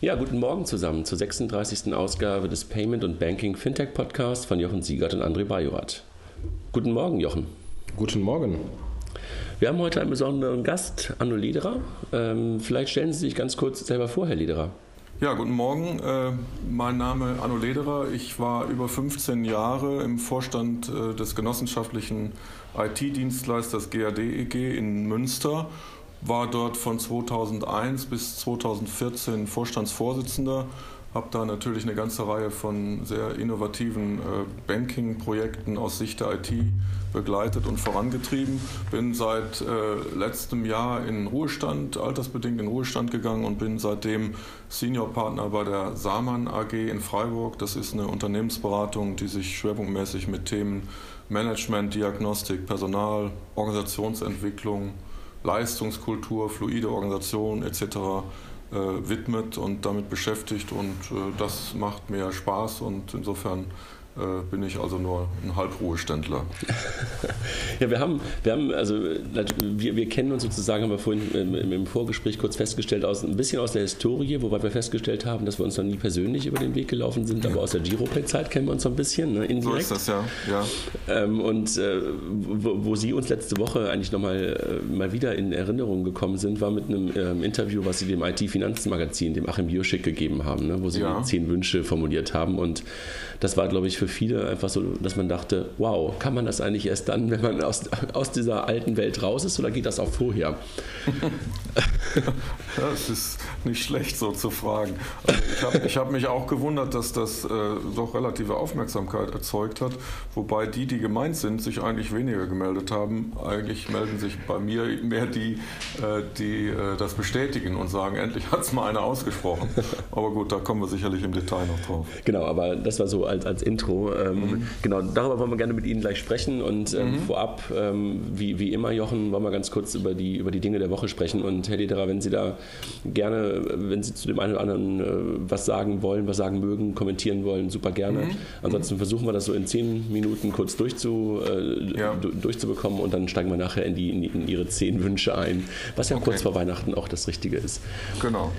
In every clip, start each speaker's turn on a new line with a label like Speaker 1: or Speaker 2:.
Speaker 1: Ja, guten Morgen zusammen zur 36. Ausgabe des Payment und Banking Fintech Podcasts von Jochen Siegert und André Bajorat. Guten Morgen, Jochen.
Speaker 2: Guten Morgen.
Speaker 1: Wir haben heute einen besonderen Gast, Anno Lederer. Ähm, vielleicht stellen Sie sich ganz kurz selber vor, Herr Lederer.
Speaker 3: Ja, guten Morgen. Äh, mein Name ist Anno Lederer. Ich war über 15 Jahre im Vorstand äh, des genossenschaftlichen IT-Dienstleisters GAD-EG e in Münster war dort von 2001 bis 2014 Vorstandsvorsitzender, habe da natürlich eine ganze Reihe von sehr innovativen äh, Banking-Projekten aus Sicht der IT begleitet und vorangetrieben. Bin seit äh, letztem Jahr in Ruhestand, altersbedingt in Ruhestand gegangen und bin seitdem Seniorpartner bei der Samann AG in Freiburg. Das ist eine Unternehmensberatung, die sich schwerpunktmäßig mit Themen Management, Diagnostik, Personal, Organisationsentwicklung, Leistungskultur, fluide Organisation etc. Äh, widmet und damit beschäftigt und äh, das macht mir Spaß und insofern bin ich also nur ein Halbruheständler.
Speaker 1: ja, wir haben, wir haben, also wir, wir kennen uns sozusagen, haben wir vorhin im, im, Vorgespräch kurz festgestellt, aus, ein bisschen aus der Historie, wobei wir festgestellt haben, dass wir uns noch nie persönlich über den Weg gelaufen sind, aber aus der Giropay-Zeit kennen wir uns so ein bisschen, ne, indirekt.
Speaker 3: So ist das, ja. ja.
Speaker 1: Ähm, und äh, wo, wo, Sie uns letzte Woche eigentlich nochmal äh, mal wieder in Erinnerung gekommen sind, war mit einem ähm, Interview, was Sie dem IT-Finanzmagazin, dem Achim Bioschik gegeben haben, ne, wo Sie ja. zehn Wünsche formuliert haben und das war, glaube ich, für viele einfach so, dass man dachte, wow, kann man das eigentlich erst dann, wenn man aus, aus dieser alten Welt raus ist oder geht das auch vorher?
Speaker 3: das ist nicht schlecht so zu fragen. Also ich habe hab mich auch gewundert, dass das äh, doch relative Aufmerksamkeit erzeugt hat, wobei die, die gemeint sind, sich eigentlich weniger gemeldet haben. Eigentlich melden sich bei mir mehr die, äh, die äh, das bestätigen und sagen, endlich hat es mal einer ausgesprochen. Aber gut, da kommen wir sicherlich im Detail noch drauf.
Speaker 1: Genau, aber das war so als, als Intro. Ähm, mhm. Genau, darüber wollen wir gerne mit Ihnen gleich sprechen und ähm, mhm. vorab, ähm, wie, wie immer, Jochen, wollen wir ganz kurz über die, über die Dinge der Woche sprechen. Und Herr Lederer, wenn Sie da gerne, wenn Sie zu dem einen oder anderen äh, was sagen wollen, was sagen mögen, kommentieren wollen, super gerne. Mhm. Ansonsten versuchen wir das so in zehn Minuten kurz durchzu, äh, ja. durchzubekommen und dann steigen wir nachher in, die, in, die, in Ihre zehn Wünsche ein, was ja okay. kurz vor Weihnachten auch das Richtige ist.
Speaker 3: Genau.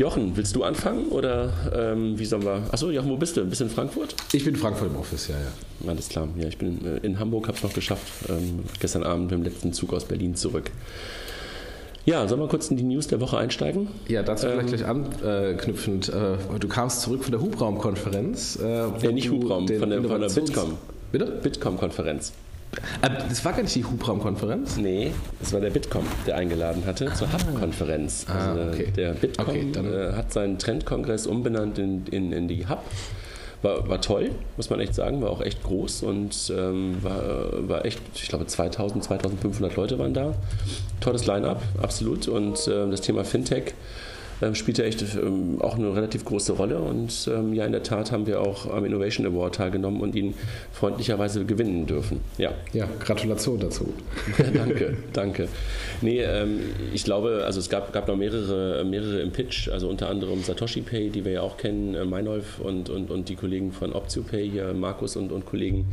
Speaker 1: Jochen, willst du anfangen oder ähm, wie sollen wir? Achso, Jochen, wo bist du? Bist du in Frankfurt?
Speaker 2: Ich bin in Frankfurt im Office, ja, ja.
Speaker 1: Alles klar. Ja, ich bin äh, in Hamburg, habe es noch geschafft. Ähm, gestern Abend mit dem letzten Zug aus Berlin zurück. Ja, sollen wir kurz in die News der Woche einsteigen?
Speaker 2: Ja, dazu ähm, vielleicht gleich anknüpfend. Äh, du kamst zurück von der Hubraumkonferenz.
Speaker 1: Äh, ja, nicht Hubraum, von der, von der Bitkom.
Speaker 2: Bitte?
Speaker 1: Bitkom-Konferenz.
Speaker 2: Äh, das war gar nicht die Hubraum-Konferenz?
Speaker 1: Nee, das war der Bitkom, der eingeladen hatte zur Hub-Konferenz.
Speaker 2: Ah, also okay.
Speaker 1: Der Bitkom okay, äh, hat seinen Trendkongress umbenannt in, in, in die Hub. War, war toll, muss man echt sagen, war auch echt groß und ähm, war, war echt, ich glaube 2000, 2500 Leute waren da. Tolles Line-up, absolut. Und äh, das Thema Fintech ähm, spielt ja echt ähm, auch eine relativ große Rolle. Und ähm, ja, in der Tat haben wir auch am Innovation Award teilgenommen und ihn freundlicherweise gewinnen dürfen.
Speaker 2: Ja, ja Gratulation dazu.
Speaker 1: danke, danke. Nee, ähm, ich glaube, also es gab, gab noch mehrere, mehrere im Pitch, also unter anderem Satoshi Pay, die wir ja auch kennen, äh, Meinolf und, und, und die Kollegen von OptioPay hier, Markus und, und Kollegen.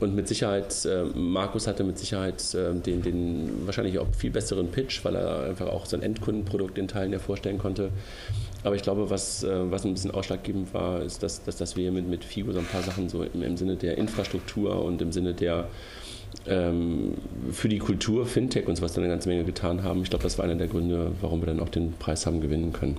Speaker 1: Und mit Sicherheit, äh, Markus hatte mit Sicherheit äh, den, den wahrscheinlich auch viel besseren Pitch, weil er einfach auch sein Endkundenprodukt in Teilen ja vorstellen konnte. Aber ich glaube, was, äh, was ein bisschen ausschlaggebend war, ist, dass, dass, dass wir mit, mit FIGO so ein paar Sachen so im, im Sinne der Infrastruktur und im Sinne der ähm, für die Kultur, Fintech und sowas dann eine ganze Menge getan haben. Ich glaube, das war einer der Gründe, warum wir dann auch den Preis haben gewinnen können.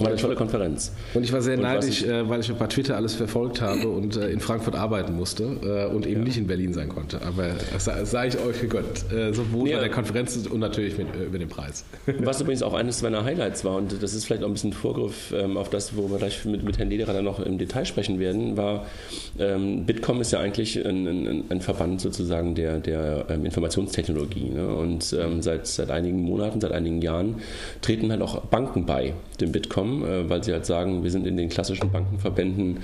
Speaker 1: War eine tolle Konferenz.
Speaker 2: Und ich war sehr und neidisch, ich, äh, weil ich bei Twitter alles verfolgt habe und äh, in Frankfurt arbeiten musste äh, und eben ja. nicht in Berlin sein konnte. Aber das sage ich euch gegönnt. Sowohl ja. bei der Konferenz und natürlich mit, über den Preis.
Speaker 1: Was übrigens auch eines meiner Highlights war, und das ist vielleicht auch ein bisschen Vorgriff ähm, auf das, wo wir gleich mit, mit Herrn Lederer dann noch im Detail sprechen werden, war, ähm, Bitkom ist ja eigentlich ein, ein, ein Verband sozusagen der, der ähm, Informationstechnologie. Ne? Und ähm, seit, seit einigen Monaten, seit einigen Jahren treten halt auch Banken bei dem Bitkom kommen, äh, weil sie halt sagen, wir sind in den klassischen Bankenverbänden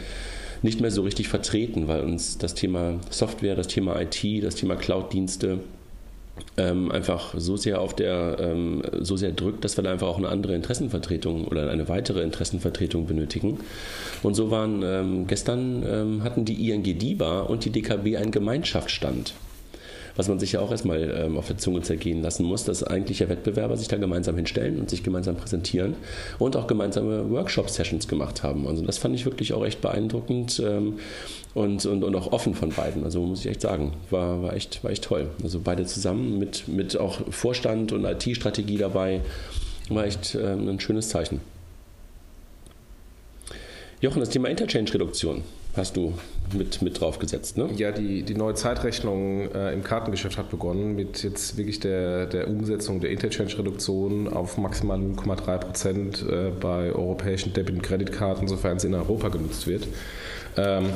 Speaker 1: nicht mehr so richtig vertreten, weil uns das Thema Software, das Thema IT, das Thema Cloud-Dienste ähm, einfach so sehr auf der ähm, so sehr drückt, dass wir da einfach auch eine andere Interessenvertretung oder eine weitere Interessenvertretung benötigen. Und so waren ähm, gestern ähm, hatten die ING DIBA und die DKB einen Gemeinschaftsstand was man sich ja auch erstmal ähm, auf der Zunge zergehen lassen muss, dass eigentlich ja Wettbewerber sich da gemeinsam hinstellen und sich gemeinsam präsentieren und auch gemeinsame Workshop-Sessions gemacht haben. Also das fand ich wirklich auch echt beeindruckend ähm, und, und, und auch offen von beiden. Also muss ich echt sagen, war, war, echt, war echt toll. Also beide zusammen mit, mit auch Vorstand und IT-Strategie dabei, war echt ähm, ein schönes Zeichen. Jochen, das Thema Interchange-Reduktion hast du mit, mit drauf gesetzt, ne?
Speaker 2: Ja, die, die neue Zeitrechnung äh, im Kartengeschäft hat begonnen mit jetzt wirklich der, der Umsetzung der Interchange-Reduktion auf maximal 0,3 Prozent äh, bei europäischen Debit- und Kreditkarten, sofern es in Europa genutzt wird. Ähm,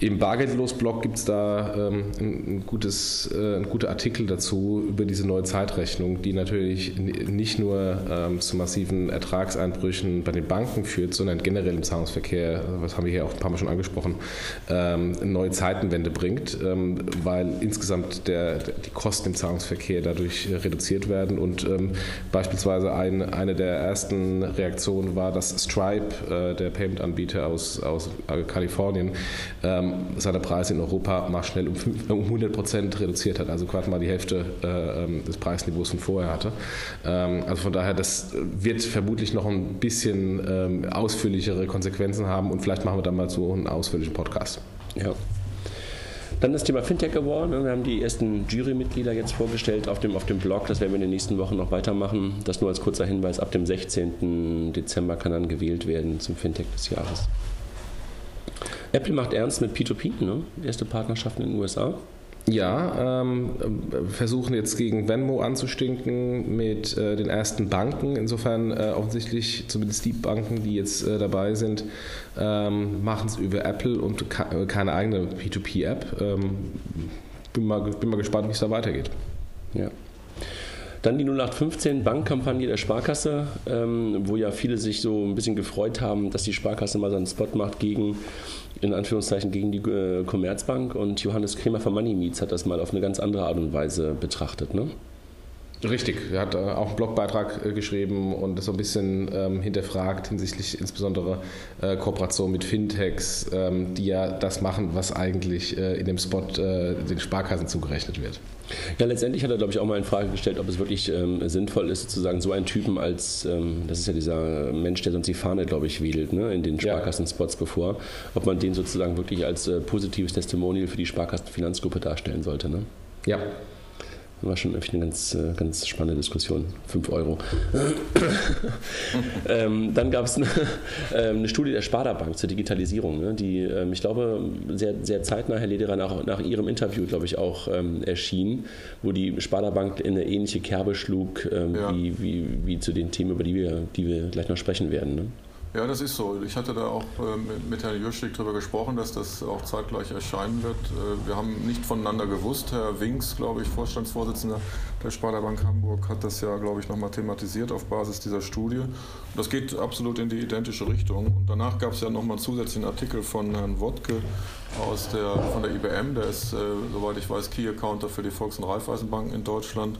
Speaker 2: im Bargeldlos-Blog gibt es da ähm, ein, gutes, äh, ein guter Artikel dazu über diese neue Zeitrechnung, die natürlich nicht nur ähm, zu massiven Ertragseinbrüchen bei den Banken führt, sondern generell im Zahlungsverkehr, was haben wir hier auch ein paar Mal schon angesprochen, ähm, neue Zeitenwende bringt, ähm, weil insgesamt der, die Kosten im Zahlungsverkehr dadurch reduziert werden. Und ähm, beispielsweise ein, eine der ersten Reaktionen war, dass Stripe, äh, der Payment-Anbieter aus, aus Kalifornien, ähm, seine Preise in Europa mal schnell um, 100 Prozent reduziert hat, also quasi mal die Hälfte äh, ähm, des Preisniveaus von vorher hatte. Ähm, also von daher, das wird vermutlich noch ein bisschen ähm, ausführlichere Konsequenzen haben und vielleicht machen wir dann mal so einen ausführlichen Podcast.
Speaker 1: Ja. Dann das Thema Fintech Award. Wir haben die ersten Jurymitglieder jetzt vorgestellt auf dem, auf dem Blog. Das werden wir in den nächsten Wochen noch weitermachen. Das nur als kurzer Hinweis. Ab dem 16. Dezember kann dann gewählt werden zum Fintech des Jahres. Apple macht ernst mit P2P, ne? erste Partnerschaften in den USA.
Speaker 2: Ja, ähm, versuchen jetzt gegen Venmo anzustinken mit äh, den ersten Banken. Insofern äh, offensichtlich, zumindest die Banken, die jetzt äh, dabei sind, ähm, machen es über Apple und äh, keine eigene P2P-App. Ähm, bin, mal, bin mal gespannt, wie es da weitergeht.
Speaker 1: Ja. Dann die 0815 Bankkampagne der Sparkasse, ähm, wo ja viele sich so ein bisschen gefreut haben, dass die Sparkasse mal so einen Spot macht gegen in Anführungszeichen gegen die äh, Commerzbank und Johannes Kremer von Money Meets hat das mal auf eine ganz andere Art und Weise betrachtet. Ne?
Speaker 2: Richtig, er hat äh, auch einen Blogbeitrag äh, geschrieben und das so ein bisschen ähm, hinterfragt hinsichtlich insbesondere äh, Kooperation mit Fintechs, ähm, die ja das machen, was eigentlich äh, in dem Spot äh, den Sparkassen zugerechnet wird.
Speaker 1: Ja, letztendlich hat er, glaube ich, auch mal in Frage gestellt, ob es wirklich ähm, sinnvoll ist, sozusagen so einen Typen als, ähm, das ist ja dieser Mensch, der sonst die Fahne, glaube ich, wedelt, ne, in den Sparkassenspots bevor, ob man den sozusagen wirklich als äh, positives Testimonial für die Sparkassenfinanzgruppe darstellen sollte. Ne?
Speaker 2: Ja.
Speaker 1: War schon eine ganz, äh, ganz spannende Diskussion. 5 Euro. ähm, dann gab es eine, äh, eine, Studie der Sparda Bank zur Digitalisierung, ne, die, ähm, ich glaube, sehr, sehr zeitnah, Herr Lederer, nach, nach Ihrem Interview, glaube ich, auch ähm, erschien, wo die Sparda Bank in eine ähnliche Kerbe schlug, ähm, ja. wie, wie, wie zu den Themen, über die wir, die wir gleich noch sprechen werden. Ne?
Speaker 3: Ja, das ist so. Ich hatte da auch äh, mit Herrn Jürschig darüber gesprochen, dass das auch zeitgleich erscheinen wird. Äh, wir haben nicht voneinander gewusst. Herr Winks, glaube ich, Vorstandsvorsitzender der Sparda Bank Hamburg, hat das ja, glaube ich, nochmal thematisiert auf Basis dieser Studie. Das geht absolut in die identische Richtung. Und danach gab es ja nochmal einen zusätzlichen Artikel von Herrn Wodke aus der, von der IBM. Der ist, äh, soweit ich weiß, Key Accounter für die Volks- und Raiffeisenbanken in Deutschland.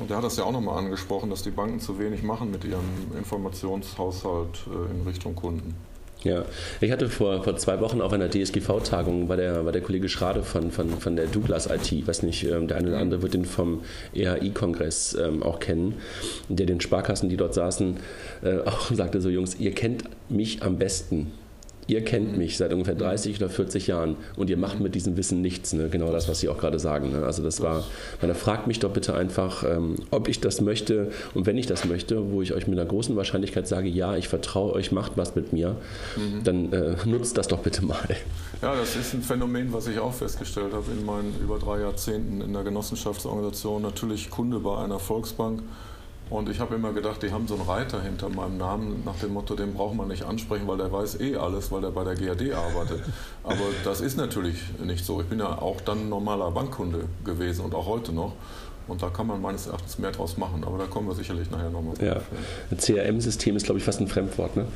Speaker 3: Und der hat das ja auch nochmal angesprochen, dass die Banken zu wenig machen mit ihrem Informationshaushalt äh, in Richtung Kunden.
Speaker 1: Ja, ich hatte vor, vor zwei Wochen auf einer DSGV-Tagung, war der, war der Kollege Schrade von, von, von der Douglas IT, weiß nicht, ähm, der eine oder andere wird den vom EHI-Kongress ähm, auch kennen, der den Sparkassen, die dort saßen, äh, auch sagte so, Jungs, ihr kennt mich am besten ihr kennt mich seit ungefähr 30 oder 40 Jahren und ihr macht mit diesem Wissen nichts. Ne? Genau das, was Sie auch gerade sagen. Ne? Also das war, man fragt mich doch bitte einfach, ähm, ob ich das möchte und wenn ich das möchte, wo ich euch mit einer großen Wahrscheinlichkeit sage, ja, ich vertraue euch, macht was mit mir, mhm. dann äh, nutzt das doch bitte mal.
Speaker 3: Ja, das ist ein Phänomen, was ich auch festgestellt habe in meinen über drei Jahrzehnten in der Genossenschaftsorganisation. Natürlich Kunde bei einer Volksbank und ich habe immer gedacht, die haben so einen Reiter hinter meinem Namen nach dem Motto, den braucht man nicht ansprechen, weil der weiß eh alles, weil der bei der GAD arbeitet. Aber das ist natürlich nicht so. Ich bin ja auch dann normaler Bankkunde gewesen und auch heute noch. Und da kann man meines Erachtens mehr draus machen, aber da kommen wir sicherlich nachher nochmal
Speaker 1: ja. Ein CRM-System ist, glaube ich, fast ein Fremdwort, ne?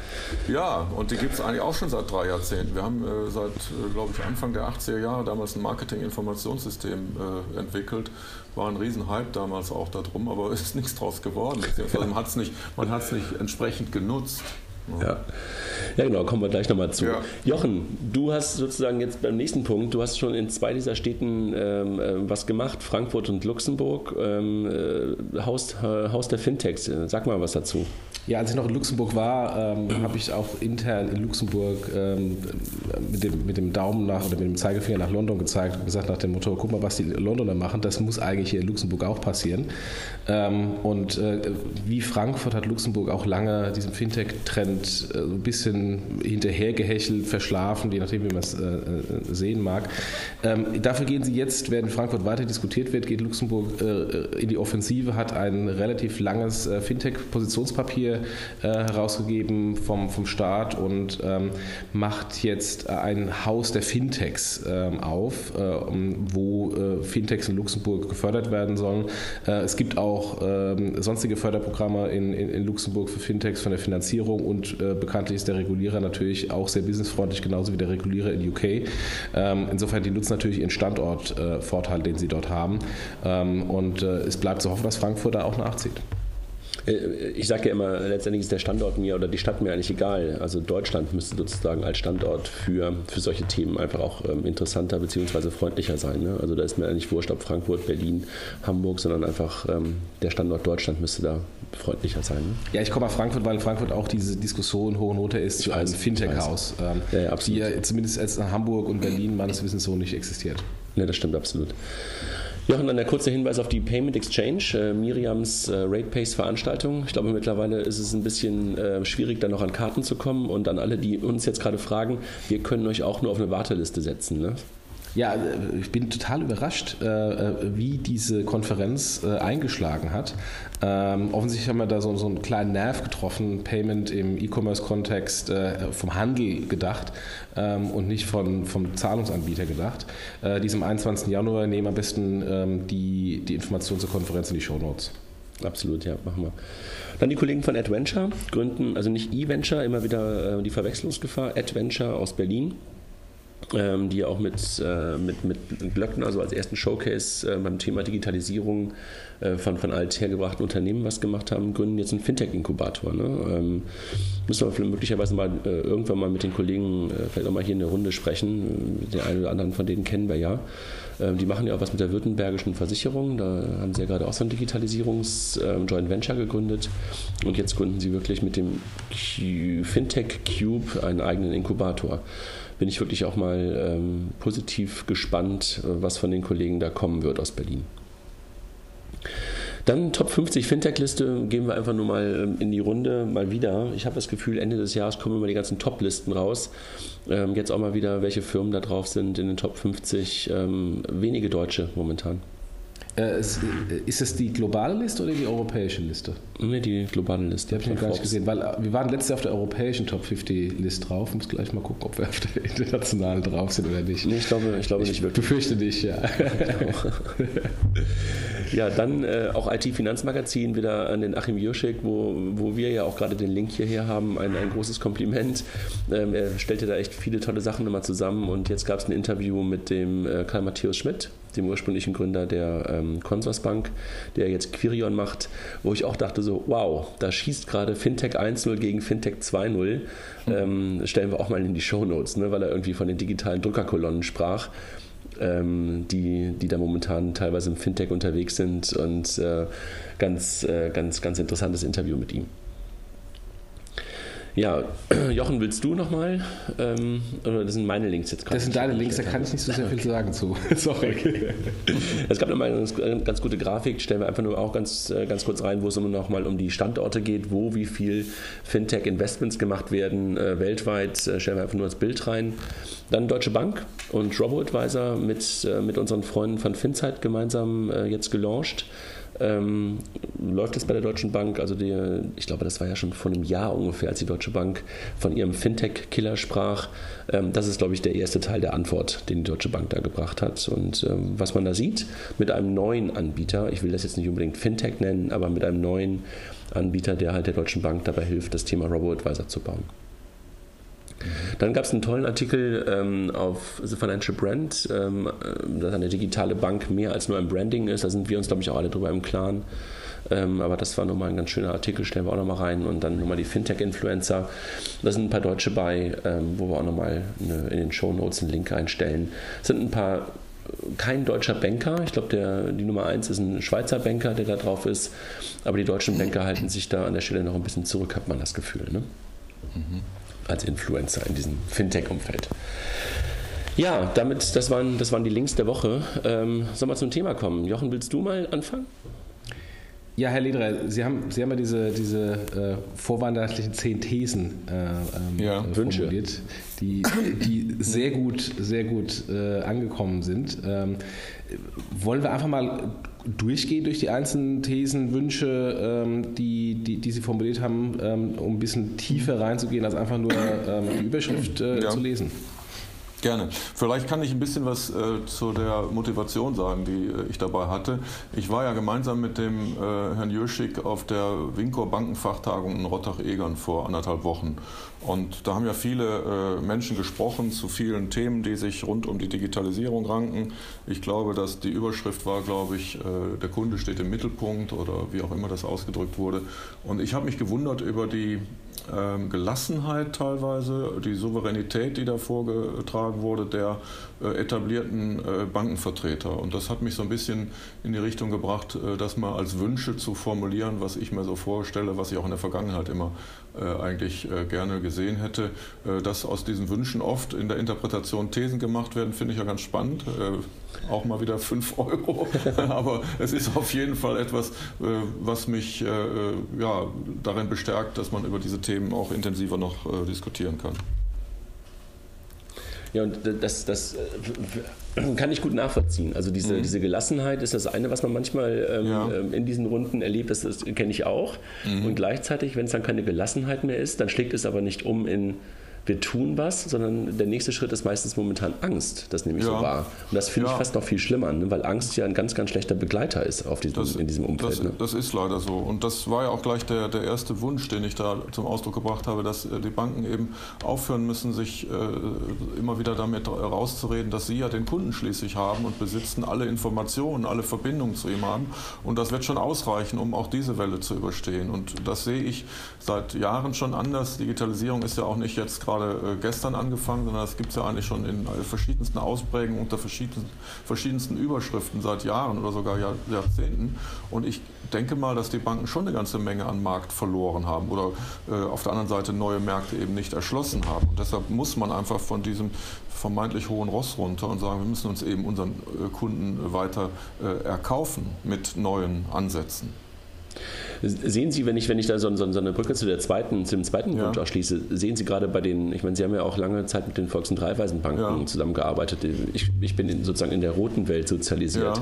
Speaker 3: Ja, und die gibt es eigentlich auch schon seit drei Jahrzehnten. Wir haben äh, seit, äh, glaube ich, Anfang der 80er Jahre damals ein Marketing-Informationssystem äh, entwickelt. War ein Riesenhype damals auch darum, aber es ist nichts draus geworden. Man hat es nicht, nicht entsprechend genutzt.
Speaker 1: Ja. ja, genau, kommen wir gleich nochmal zu. Ja. Jochen, du hast sozusagen jetzt beim nächsten Punkt, du hast schon in zwei dieser Städten ähm, äh, was gemacht, Frankfurt und Luxemburg, ähm, äh, Haus, äh, Haus der Fintechs. Sag mal was dazu.
Speaker 2: Ja, als ich noch in Luxemburg war, ähm, habe ich auch intern in Luxemburg ähm, mit, dem, mit dem Daumen nach oder mit dem Zeigefinger nach London gezeigt und gesagt nach dem Motto, guck mal, was die Londoner machen, das muss eigentlich hier in Luxemburg auch passieren. Ähm, und äh, wie Frankfurt hat Luxemburg auch lange diesem Fintech-Trend äh, ein bisschen hinterhergehechelt, verschlafen, je nachdem, wie man es äh, äh, sehen mag. Ähm, dafür gehen sie jetzt, während Frankfurt weiter diskutiert wird, geht Luxemburg in die Offensive, hat ein relativ langes Fintech-Positionspapier herausgegeben vom, vom Staat und ähm, macht jetzt ein Haus der Fintechs ähm, auf, wo Fintechs in Luxemburg gefördert werden sollen. Es gibt auch sonstige Förderprogramme in, in, in, Luxemburg für Fintechs von der Finanzierung und äh, bekanntlich ist der Regulierer natürlich auch sehr businessfreundlich, genauso wie der Regulierer in UK. Ähm, insofern, die nutzen natürlich ihren Standortvorteil, den sie dort haben. Ähm, und es bleibt zu hoffen, dass Frankfurt da auch nachzieht.
Speaker 1: Äh, ich sage ja immer, letztendlich ist der Standort mir oder die Stadt mir eigentlich egal. Also Deutschland müsste sozusagen als Standort für, für solche Themen einfach auch ähm, interessanter bzw. freundlicher sein. Ne? Also da ist mir eigentlich wurscht, ob Frankfurt, Berlin, Hamburg, sondern einfach ähm, der Standort Deutschland müsste da freundlicher sein. Ne?
Speaker 2: Ja, ich komme nach Frankfurt, weil in Frankfurt auch diese Diskussion hohe Note ist für ein Fintech-Haus, ähm, ja, ja, die ja zumindest als in Hamburg und Berlin meines Wissens so nicht existiert.
Speaker 1: Ja, das stimmt absolut. Jochen, dann der kurze Hinweis auf die Payment Exchange, äh, Miriams äh, RatePace Veranstaltung. Ich glaube, mittlerweile ist es ein bisschen äh, schwierig, da noch an Karten zu kommen. Und an alle, die uns jetzt gerade fragen, wir können euch auch nur auf eine Warteliste setzen. Ne?
Speaker 2: Ja, äh, ich bin total überrascht, äh, äh, wie diese Konferenz eingeschlagen hat. Ähm, offensichtlich haben wir da so, einen kleinen Nerv getroffen, Payment im E-Commerce-Kontext vom Handel gedacht ähm, und nicht von, vom Zahlungsanbieter gedacht. Diesem 21. Januar nehmen am besten ähm, die, die Informationen zur Konferenz in die Show Notes.
Speaker 1: Absolut, ja, machen wir. Dann die Kollegen von Adventure gründen, also nicht E-Venture, immer wieder die Verwechslungsgefahr, Adventure aus Berlin ähm, die auch mit, äh, mit, mit Glöckner, also als ersten Showcase äh, beim Thema Digitalisierung äh, von, von althergebrachten Unternehmen was gemacht haben, gründen jetzt einen Fintech-Inkubator. Ne? Ähm, müssen wir möglicherweise mal äh, irgendwann mal mit den Kollegen äh, vielleicht auch mal hier in der Runde sprechen. Den einen oder anderen von denen kennen wir ja. Ähm, die machen ja auch was mit der württembergischen Versicherung. Da haben sie ja gerade auch so ein Digitalisierungs-Joint ähm, Venture gegründet. Und jetzt gründen sie wirklich mit dem Fintech Cube einen eigenen Inkubator bin ich wirklich auch mal ähm, positiv gespannt, äh, was von den Kollegen da kommen wird aus Berlin. Dann Top 50 Fintech-Liste, gehen wir einfach nur mal ähm, in die Runde mal wieder. Ich habe das Gefühl, Ende des Jahres kommen immer die ganzen Top-Listen raus. Ähm, jetzt auch mal wieder, welche Firmen da drauf sind in den Top 50. Ähm, wenige Deutsche momentan.
Speaker 2: Äh, ist, ist es die globale Liste oder die europäische Liste?
Speaker 1: Ne, die globale Liste.
Speaker 2: Die habe ich noch gar nicht gesehen, weil äh, wir waren letztes Jahr auf der europäischen Top 50 Liste drauf. Muss gleich mal gucken, ob wir auf der internationalen drauf sind oder nicht.
Speaker 1: Nee, ich glaube, ich glaube ich nicht
Speaker 2: wirklich. Befürchte dich, ja.
Speaker 1: ja, dann äh, auch IT-Finanzmagazin wieder an den Achim Jurschik, wo, wo wir ja auch gerade den Link hierher haben. Ein, ein großes Kompliment. Ähm, er stellte da echt viele tolle Sachen immer zusammen und jetzt gab es ein Interview mit dem äh, Karl Matthäus Schmidt, dem ursprünglichen Gründer der ähm, Consorsbank, der jetzt Quirion macht, wo ich auch dachte so, wow, da schießt gerade Fintech 1.0 gegen Fintech 2.0. Ähm, stellen wir auch mal in die Show Notes, ne, weil er irgendwie von den digitalen Druckerkolonnen sprach. Ähm, die, die da momentan teilweise im Fintech unterwegs sind und äh, ganz, äh, ganz, ganz interessantes Interview mit ihm. Ja, Jochen, willst du nochmal? Ähm, oder das sind meine Links jetzt
Speaker 2: gerade. Das sind deine Links, da kann ich nicht so sehr viel sagen zu. Sorry.
Speaker 1: Es gab nochmal eine ganz gute Grafik, stellen wir einfach nur auch ganz, äh, ganz kurz rein, wo es immer nochmal um die Standorte geht, wo wie viel Fintech-Investments gemacht werden äh, weltweit. Äh, stellen wir einfach nur das Bild rein. Dann Deutsche Bank und RoboAdvisor mit, mit unseren Freunden von Finzeit gemeinsam jetzt gelauncht ähm, läuft es bei der Deutschen Bank. Also die, ich glaube, das war ja schon vor einem Jahr ungefähr, als die Deutsche Bank von ihrem Fintech-Killer sprach. Ähm, das ist, glaube ich, der erste Teil der Antwort, den die Deutsche Bank da gebracht hat. Und ähm, was man da sieht, mit einem neuen Anbieter, ich will das jetzt nicht unbedingt Fintech nennen, aber mit einem neuen Anbieter, der halt der Deutschen Bank dabei hilft, das Thema Robo-Advisor zu bauen. Dann gab es einen tollen Artikel ähm, auf The Financial Brand, ähm, dass eine digitale Bank mehr als nur ein Branding ist. Da sind wir uns, glaube ich, auch alle drüber im Klaren. Ähm, aber das war nochmal ein ganz schöner Artikel, stellen wir auch nochmal rein. Und dann nochmal die Fintech-Influencer. Da sind ein paar Deutsche bei, ähm, wo wir auch nochmal in den Show Notes einen Link einstellen. Es sind ein paar kein deutscher Banker. Ich glaube, die Nummer eins ist ein Schweizer Banker, der da drauf ist. Aber die deutschen Banker halten sich da an der Stelle noch ein bisschen zurück, hat man das Gefühl. Ne? Mhm. Als Influencer in diesem Fintech-Umfeld. Ja, damit, das waren, das waren die Links der Woche. Ähm, sollen wir zum Thema kommen? Jochen, willst du mal anfangen?
Speaker 2: Ja, Herr Lederer, Sie haben, Sie haben ja diese, diese äh, vorweihnachtlichen zehn Thesen äh, ähm, ja, äh, formuliert, die, die sehr gut, sehr gut äh, angekommen sind. Ähm, wollen wir einfach mal durchgehen durch die einzelnen Thesen, Wünsche, ähm, die, die, die, Sie formuliert haben, ähm, um ein bisschen tiefer reinzugehen, als einfach nur ähm, die Überschrift äh, ja. zu lesen?
Speaker 3: Gerne. Vielleicht kann ich ein bisschen was äh, zu der Motivation sagen, die äh, ich dabei hatte. Ich war ja gemeinsam mit dem äh, Herrn Jürschig auf der Winkor Bankenfachtagung in Rottach-Egern vor anderthalb Wochen. Und da haben ja viele äh, Menschen gesprochen zu vielen Themen, die sich rund um die Digitalisierung ranken. Ich glaube, dass die Überschrift war, glaube ich, äh, der Kunde steht im Mittelpunkt oder wie auch immer das ausgedrückt wurde. Und ich habe mich gewundert über die ähm, Gelassenheit teilweise, die Souveränität, die da vorgetragen wurde, der äh, etablierten äh, Bankenvertreter. Und das hat mich so ein bisschen in die Richtung gebracht, äh, das mal als Wünsche zu formulieren, was ich mir so vorstelle, was ich auch in der Vergangenheit immer eigentlich gerne gesehen hätte. Dass aus diesen Wünschen oft in der Interpretation Thesen gemacht werden, finde ich ja ganz spannend. Auch mal wieder 5 Euro. Aber es ist auf jeden Fall etwas, was mich ja, darin bestärkt, dass man über diese Themen auch intensiver noch diskutieren kann.
Speaker 1: Ja, und das, das äh, kann ich gut nachvollziehen. Also diese, mhm. diese Gelassenheit ist das eine, was man manchmal ähm, ja. Ähm, in diesen Runden erlebt, das, das kenne ich auch. Mhm. Und gleichzeitig, wenn es dann keine Gelassenheit mehr ist, dann schlägt es aber nicht um in wir tun was, sondern der nächste Schritt ist meistens momentan Angst. Das nehme ich ja. so wahr. Und das finde ja. ich fast noch viel schlimmer, ne? weil Angst ja ein ganz, ganz schlechter Begleiter ist auf diesem, das, in diesem Umfeld.
Speaker 3: Das,
Speaker 1: ne?
Speaker 3: das, ist leider so. Und das war ja auch gleich der, der erste Wunsch, den ich da zum Ausdruck gebracht habe, dass äh, die Banken eben aufhören müssen, sich äh, immer wieder damit rauszureden, dass sie ja den Kunden schließlich haben und besitzen, alle Informationen, alle Verbindungen zu ihm haben. Und das wird schon ausreichen, um auch diese Welle zu überstehen. Und das sehe ich seit Jahren schon anders. Digitalisierung ist ja auch nicht jetzt gerade gerade äh, gestern angefangen, sondern das gibt es ja eigentlich schon in verschiedensten Ausprägungen unter verschiedensten, verschiedensten Überschriften seit Jahren oder sogar Jahr, Jahrzehnten. Und ich denke mal, dass die Banken schon eine ganze Menge an Markt verloren haben oder äh, auf der anderen Seite neue Märkte eben nicht erschlossen haben. Und deshalb muss man einfach von diesem vermeintlich hohen Ross runter und sagen, wir müssen uns eben unseren äh, Kunden weiter äh, erkaufen mit neuen Ansätzen.
Speaker 1: Sehen Sie, wenn ich, wenn ich da so, so, so eine Brücke zu, der zweiten, zu dem zweiten ja. Wunsch ausschließe, sehen Sie gerade bei den, ich meine, Sie haben ja auch lange Zeit mit den Volks- und Raiffeisenbanken ja. zusammengearbeitet. Ich, ich bin in, sozusagen in der roten Welt sozialisiert.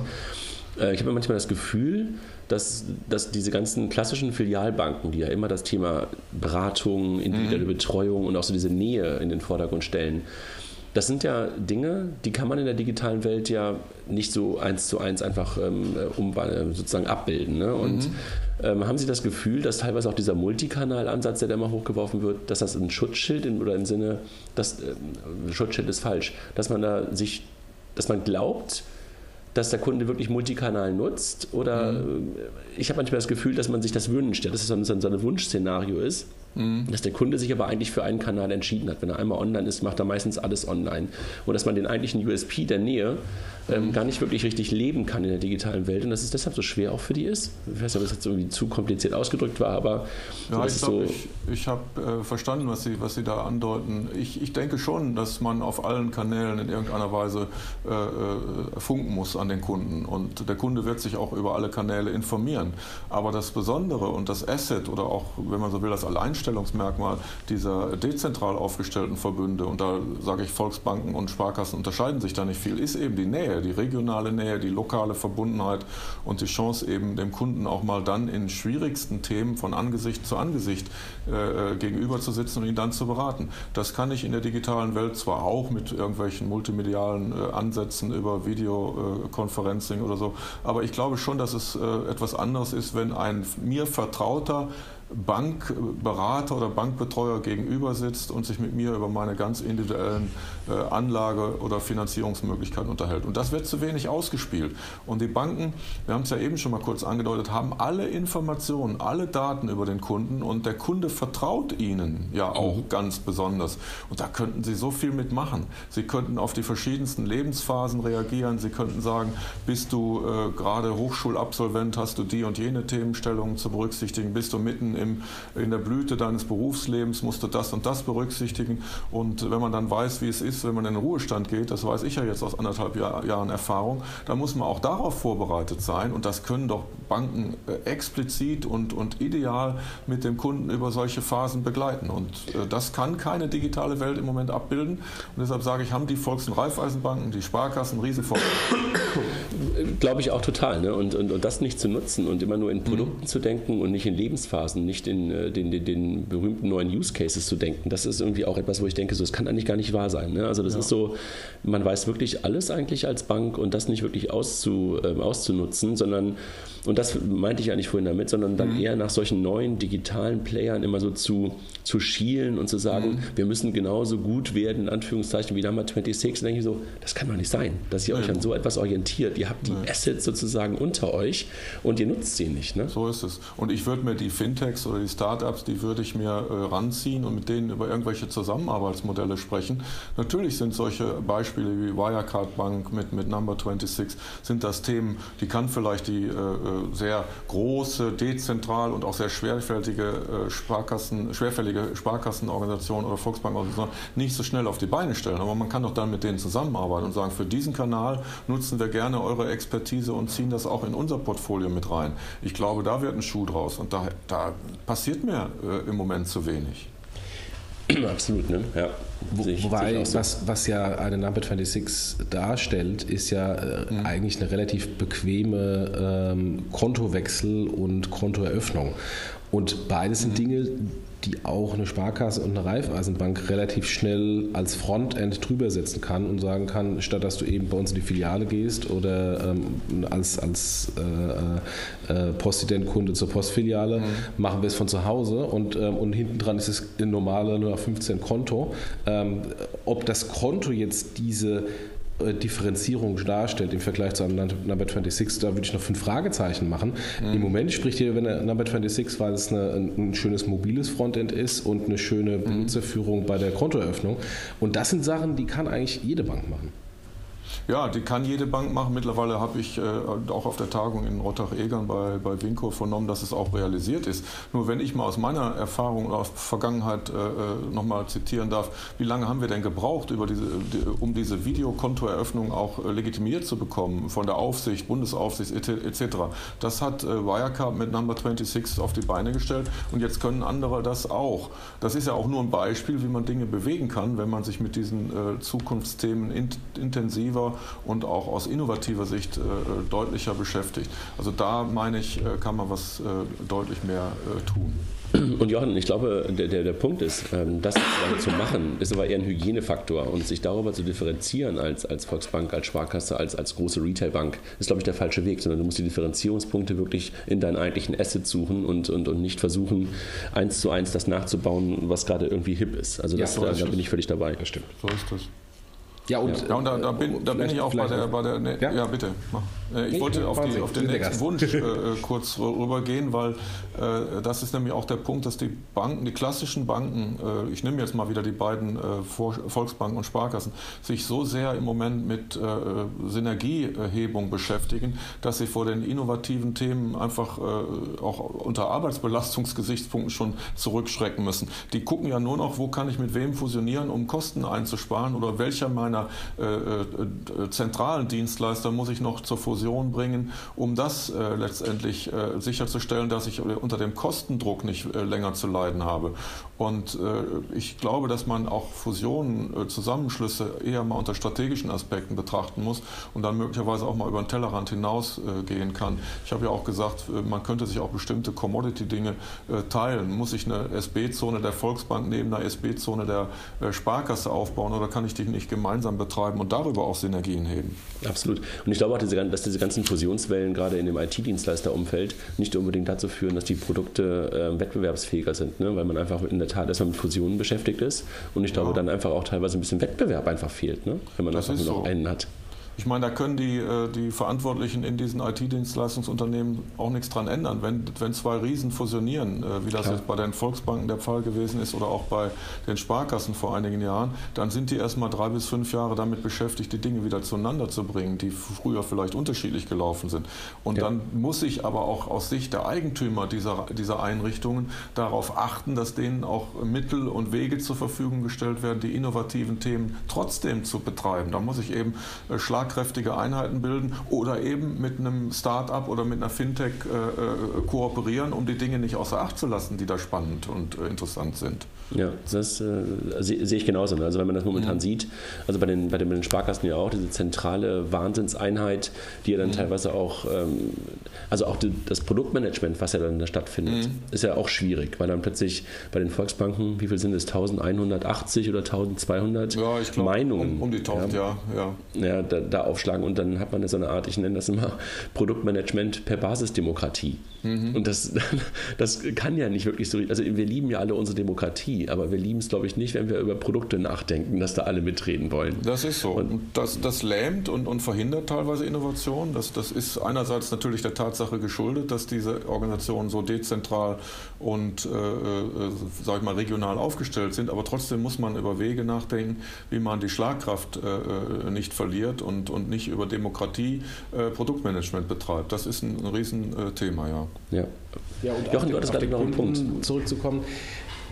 Speaker 1: Ja. Äh, ich habe manchmal das Gefühl, dass, dass diese ganzen klassischen Filialbanken, die ja immer das Thema Beratung, individuelle mhm. Betreuung und auch so diese Nähe in den Vordergrund stellen, das sind ja Dinge, die kann man in der digitalen Welt ja nicht so eins zu eins einfach ähm, um, sozusagen abbilden. Ne? Und mhm. ähm, haben Sie das Gefühl, dass teilweise auch dieser Multikanal-Ansatz, der da immer hochgeworfen wird, dass das ein Schutzschild in, oder im Sinne, das äh, Schutzschild ist falsch, dass man da sich, dass man glaubt, dass der Kunde wirklich Multikanal nutzt? Oder mhm. ich habe manchmal das Gefühl, dass man sich das wünscht, ja, dass es so ein, so ein Wunschszenario ist. Mhm. Dass der Kunde sich aber eigentlich für einen Kanal entschieden hat. Wenn er einmal online ist, macht er meistens alles online. Und dass man den eigentlichen USP der Nähe ähm, gar nicht wirklich richtig leben kann in der digitalen Welt und dass es deshalb so schwer auch für die ist. Ich weiß nicht, ob das jetzt irgendwie zu kompliziert ausgedrückt war, aber
Speaker 3: ja, ich, so ich, ich habe äh, verstanden, was Sie, was Sie da andeuten. Ich, ich denke schon, dass man auf allen Kanälen in irgendeiner Weise äh, äh, funken muss an den Kunden und der Kunde wird sich auch über alle Kanäle informieren. Aber das Besondere und das Asset oder auch, wenn man so will, das Alleinstellungsmerkmal dieser dezentral aufgestellten Verbünde und da sage ich Volksbanken und Sparkassen unterscheiden sich da nicht viel, ist eben die Nähe die regionale Nähe, die lokale Verbundenheit und die Chance eben dem Kunden auch mal dann in schwierigsten Themen von Angesicht zu Angesicht äh, äh, gegenüber zu sitzen und ihn dann zu beraten. Das kann ich in der digitalen Welt zwar auch mit irgendwelchen multimedialen äh, Ansätzen über Videokonferencing oder so, aber ich glaube schon, dass es äh, etwas anderes ist, wenn ein mir vertrauter Bankberater oder Bankbetreuer gegenüber sitzt und sich mit mir über meine ganz individuellen äh, Anlage- oder Finanzierungsmöglichkeiten unterhält. Und das wird zu wenig ausgespielt. Und die Banken, wir haben es ja eben schon mal kurz angedeutet, haben alle Informationen, alle Daten über den Kunden und der Kunde vertraut ihnen ja auch mhm. ganz besonders. Und da könnten sie so viel mitmachen. Sie könnten auf die verschiedensten Lebensphasen reagieren. Sie könnten sagen, bist du äh, gerade Hochschulabsolvent, hast du die und jene Themenstellungen zu berücksichtigen, bist du mitten im, in der Blüte deines Berufslebens, musst du das und das berücksichtigen. Und wenn man dann weiß, wie es ist, wenn man in den Ruhestand geht, das weiß ich ja jetzt aus anderthalb Jahr, Jahren Erfahrung, dann muss man auch darauf vorbereitet sein. Und das können doch Banken äh, explizit und, und ideal mit dem Kunden über solche Phasen begleiten. Und äh, das kann keine digitale Welt im Moment abbilden. Und deshalb sage ich, haben die Volks- und Raiffeisenbanken, die Sparkassen Riesenvorteile.
Speaker 1: Glaube ich auch total. Ne? Und, und, und das nicht zu nutzen und immer nur in Produkten mhm. zu denken und nicht in Lebensphasen, nicht in äh, den, den, den, berühmten neuen Use Cases zu denken, das ist irgendwie auch etwas, wo ich denke, so, das kann eigentlich gar nicht wahr sein. Ne? Also das ja. ist so, man weiß wirklich alles eigentlich als Bank und das nicht wirklich auszu, äh, auszunutzen, sondern und das meinte ich eigentlich vorhin damit, sondern dann mhm. eher nach solchen neuen digitalen Playern immer so zu, zu schielen und zu sagen, mhm. wir müssen genauso gut werden, in Anführungszeichen, wie Number 26. Und denke ich so, das kann doch nicht sein, dass ihr euch an so etwas orientiert. Ihr habt die Nein. Assets sozusagen unter euch und ihr nutzt sie nicht. Ne?
Speaker 3: So ist es. Und ich würde mir die Fintechs oder die Startups, die würde ich mir äh, ranziehen und mit denen über irgendwelche Zusammenarbeitsmodelle sprechen. Natürlich sind solche Beispiele wie Wirecard Bank mit, mit Number 26, sind das Themen, die kann vielleicht die äh, sehr große, dezentral und auch sehr schwerfällige äh, Sparkassen, schwerfällige Sparkassenorganisationen oder Volksbankorganisationen nicht so schnell auf die Beine stellen. Aber man kann doch dann mit denen zusammenarbeiten und sagen, für diesen Kanal nutzen wir gerne eure Expertise und ziehen das auch in unser Portfolio mit rein. Ich glaube, da wird ein Schuh draus und da, da passiert mir äh, im Moment zu wenig.
Speaker 1: Absolut, ne? Ja.
Speaker 2: Wo, wobei, so. was, was ja eine Number 26 darstellt, ist ja äh, mhm. eigentlich eine relativ bequeme ähm, Kontowechsel und Kontoeröffnung. Und beides sind mhm. Dinge, die auch eine Sparkasse und eine Raiffeisenbank relativ schnell als Frontend drüber setzen kann und sagen kann, statt dass du eben bei uns in die Filiale gehst oder ähm, als, als äh, äh, Postident-Kunde zur Postfiliale, mhm. machen wir es von zu Hause und, ähm, und hinten dran ist es ein normale 15 Konto. Ähm, ob das Konto jetzt diese äh, Differenzierung darstellt im Vergleich zu einem Number 26, da würde ich noch fünf Fragezeichen machen. Mhm. Im Moment spricht hier wenn Number 26, weil es eine, ein schönes mobiles Frontend ist und eine schöne mhm. Benutzerführung bei der Kontoeröffnung. Und das sind Sachen, die kann eigentlich jede Bank machen.
Speaker 3: Ja, die kann jede Bank machen. Mittlerweile habe ich äh, auch auf der Tagung in Rottach-Egern bei, bei Winko vernommen, dass es auch realisiert ist. Nur wenn ich mal aus meiner Erfahrung oder aus Vergangenheit äh, äh nochmal zitieren darf, wie lange haben wir denn gebraucht, über diese, die, um diese Videokontoeröffnung auch äh, legitimiert zu bekommen von der Aufsicht, Bundesaufsicht etc. Das hat äh, Wirecard mit Number 26 auf die Beine gestellt und jetzt können andere das auch. Das ist ja auch nur ein Beispiel, wie man Dinge bewegen kann, wenn man sich mit diesen äh, Zukunftsthemen in, intensiver und auch aus innovativer Sicht äh, deutlicher beschäftigt. Also da meine ich, äh, kann man was äh, deutlich mehr tun.
Speaker 1: Und Johann, ich glaube, der, der, der Punkt ist, ähm, das zu machen, ist aber eher ein Hygienefaktor und sich darüber zu differenzieren als, als Volksbank, als Sparkasse, als, als große Retailbank, ist, glaube ich, der falsche Weg, sondern du musst die Differenzierungspunkte wirklich in deinen eigentlichen Assets suchen und, und, und nicht versuchen, eins zu eins das nachzubauen, was gerade irgendwie hip ist. Also das, ja, da, da bin ich völlig dabei. Das stimmt. So ist das.
Speaker 3: Ja, und, ja, und da, da, bin, da bin ich auch bei der, bei der ne, ja? ja? bitte. Mach. Äh, ich wollte auf, die, auf den nächsten Wunsch äh, äh, kurz rübergehen, weil äh, das ist nämlich auch der Punkt, dass die Banken, die klassischen Banken, äh, ich nehme jetzt mal wieder die beiden äh, Volksbanken und Sparkassen, sich so sehr im Moment mit Synergiehebung beschäftigen, dass sie vor den innovativen Themen einfach auch unter Arbeitsbelastungsgesichtspunkten schon zurückschrecken müssen. Die gucken ja nur noch, wo kann ich mit wem fusionieren, um Kosten einzusparen oder welcher meiner zentralen Dienstleister muss ich noch zur Fusion bringen, um das äh, letztendlich äh, sicherzustellen, dass ich unter dem Kostendruck nicht äh, länger zu leiden habe. Und äh, ich glaube, dass man auch Fusionen, äh, Zusammenschlüsse eher mal unter strategischen Aspekten betrachten muss und dann möglicherweise auch mal über den Tellerrand hinausgehen äh, kann. Ich habe ja auch gesagt, man könnte sich auch bestimmte Commodity-Dinge teilen. Muss ich eine SB-Zone der Volksbank neben einer SB-Zone der Sparkasse aufbauen oder kann ich die nicht gemeinsam gemeinsam betreiben und darüber auch Synergien heben.
Speaker 1: Absolut. Und ich glaube auch, dass diese ganzen Fusionswellen gerade in dem IT-Dienstleisterumfeld nicht unbedingt dazu führen, dass die Produkte äh, wettbewerbsfähiger sind, ne? weil man einfach in der Tat erstmal mit Fusionen beschäftigt ist und ich glaube ja. dann einfach auch teilweise ein bisschen Wettbewerb einfach fehlt, ne? wenn man das einfach nur noch so. einen hat.
Speaker 3: Ich meine, da können die, äh, die Verantwortlichen in diesen IT-Dienstleistungsunternehmen auch nichts dran ändern. Wenn, wenn zwei Riesen fusionieren, äh, wie das Klar. jetzt bei den Volksbanken der Fall gewesen ist oder auch bei den Sparkassen vor einigen Jahren, dann sind die erstmal drei bis fünf Jahre damit beschäftigt, die Dinge wieder zueinander zu bringen, die früher vielleicht unterschiedlich gelaufen sind. Und ja. dann muss ich aber auch aus Sicht der Eigentümer dieser, dieser Einrichtungen darauf achten, dass denen auch Mittel und Wege zur Verfügung gestellt werden, die innovativen Themen trotzdem zu betreiben. Da muss ich eben äh, schlagen schlagkräftige Einheiten bilden oder eben mit einem Start-up oder mit einer Fintech äh, äh, kooperieren, um die Dinge nicht außer Acht zu lassen, die da spannend und äh, interessant sind.
Speaker 1: Ja, das äh, sehe seh ich genauso. Also wenn man das momentan mhm. sieht, also bei den, bei den Sparkassen ja auch, diese zentrale Wahnsinnseinheit, die ja dann mhm. teilweise auch, ähm, also auch die, das Produktmanagement, was ja dann da stattfindet, mhm. ist ja auch schwierig, weil dann plötzlich bei den Volksbanken, wie viel sind es, 1180 oder 1200 ja, ich glaub, Meinungen?
Speaker 3: Um, um die 1000, ja.
Speaker 1: Ja, ja. ja da, da aufschlagen und dann hat man so eine Art, ich nenne das immer Produktmanagement per Basisdemokratie. Mhm. Und das, das kann ja nicht wirklich so, also wir lieben ja alle unsere Demokratie, aber wir lieben es, glaube ich, nicht, wenn wir über Produkte nachdenken, dass da alle mitreden wollen.
Speaker 3: Das ist so. Und, das, das lähmt und, und verhindert teilweise Innovation. Das, das ist einerseits natürlich der Tatsache geschuldet, dass diese Organisationen so dezentral und, äh, äh, sag ich mal, regional aufgestellt sind, aber trotzdem muss man über Wege nachdenken, wie man die Schlagkraft äh, äh nicht verliert und, und nicht über Demokratie äh, Produktmanagement betreibt. Das ist ein, ein Riesenthema, ja.
Speaker 2: Ja. ja und Jochen, du hattest gerade noch einen Punkt. Zurückzukommen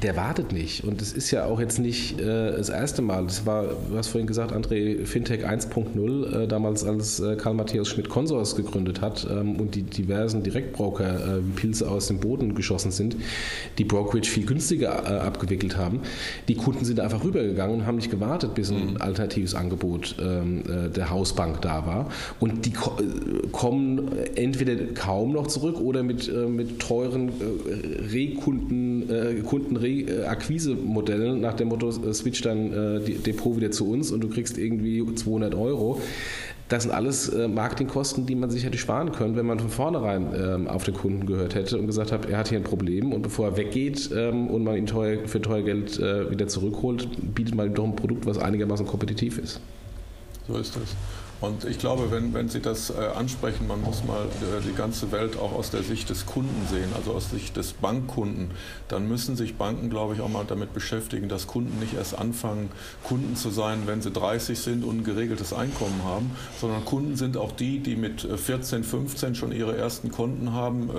Speaker 2: der wartet nicht. Und es ist ja auch jetzt nicht äh, das erste Mal. Das war, du hast vorhin gesagt, André, Fintech 1.0, äh, damals als äh, Karl Matthias Schmidt Consors gegründet hat ähm, und die diversen Direktbroker äh, wie Pilze aus dem Boden geschossen sind, die Brokerage viel günstiger äh, abgewickelt haben. Die Kunden sind einfach rübergegangen und haben nicht gewartet, bis ein mhm. alternatives Angebot ähm, äh, der Hausbank da war. Und die ko kommen entweder kaum noch zurück oder mit, mit teuren Rekunden, Kunden Akquise-Modellen nach dem Motto, äh, switch dein äh, Depot wieder zu uns und du kriegst irgendwie 200 Euro. Das sind alles äh, Marketingkosten, die man sich hätte sparen können, wenn man von vornherein ähm, auf den Kunden gehört hätte und gesagt hat, er hat hier ein Problem und bevor er weggeht ähm, und man ihn teuer, für teuer Geld wieder zurückholt, bietet man ihm doch ein Produkt, was einigermaßen kompetitiv ist.
Speaker 3: So ist das. Und ich glaube, wenn, wenn Sie das äh, ansprechen, man muss mal äh, die ganze Welt auch aus der Sicht des Kunden sehen, also aus Sicht des Bankkunden, dann müssen sich Banken, glaube ich, auch mal damit beschäftigen, dass Kunden nicht erst anfangen, Kunden zu sein, wenn sie 30 sind und ein geregeltes Einkommen haben, sondern Kunden sind auch die, die mit 14, äh, 15 schon ihre ersten Konten haben, äh,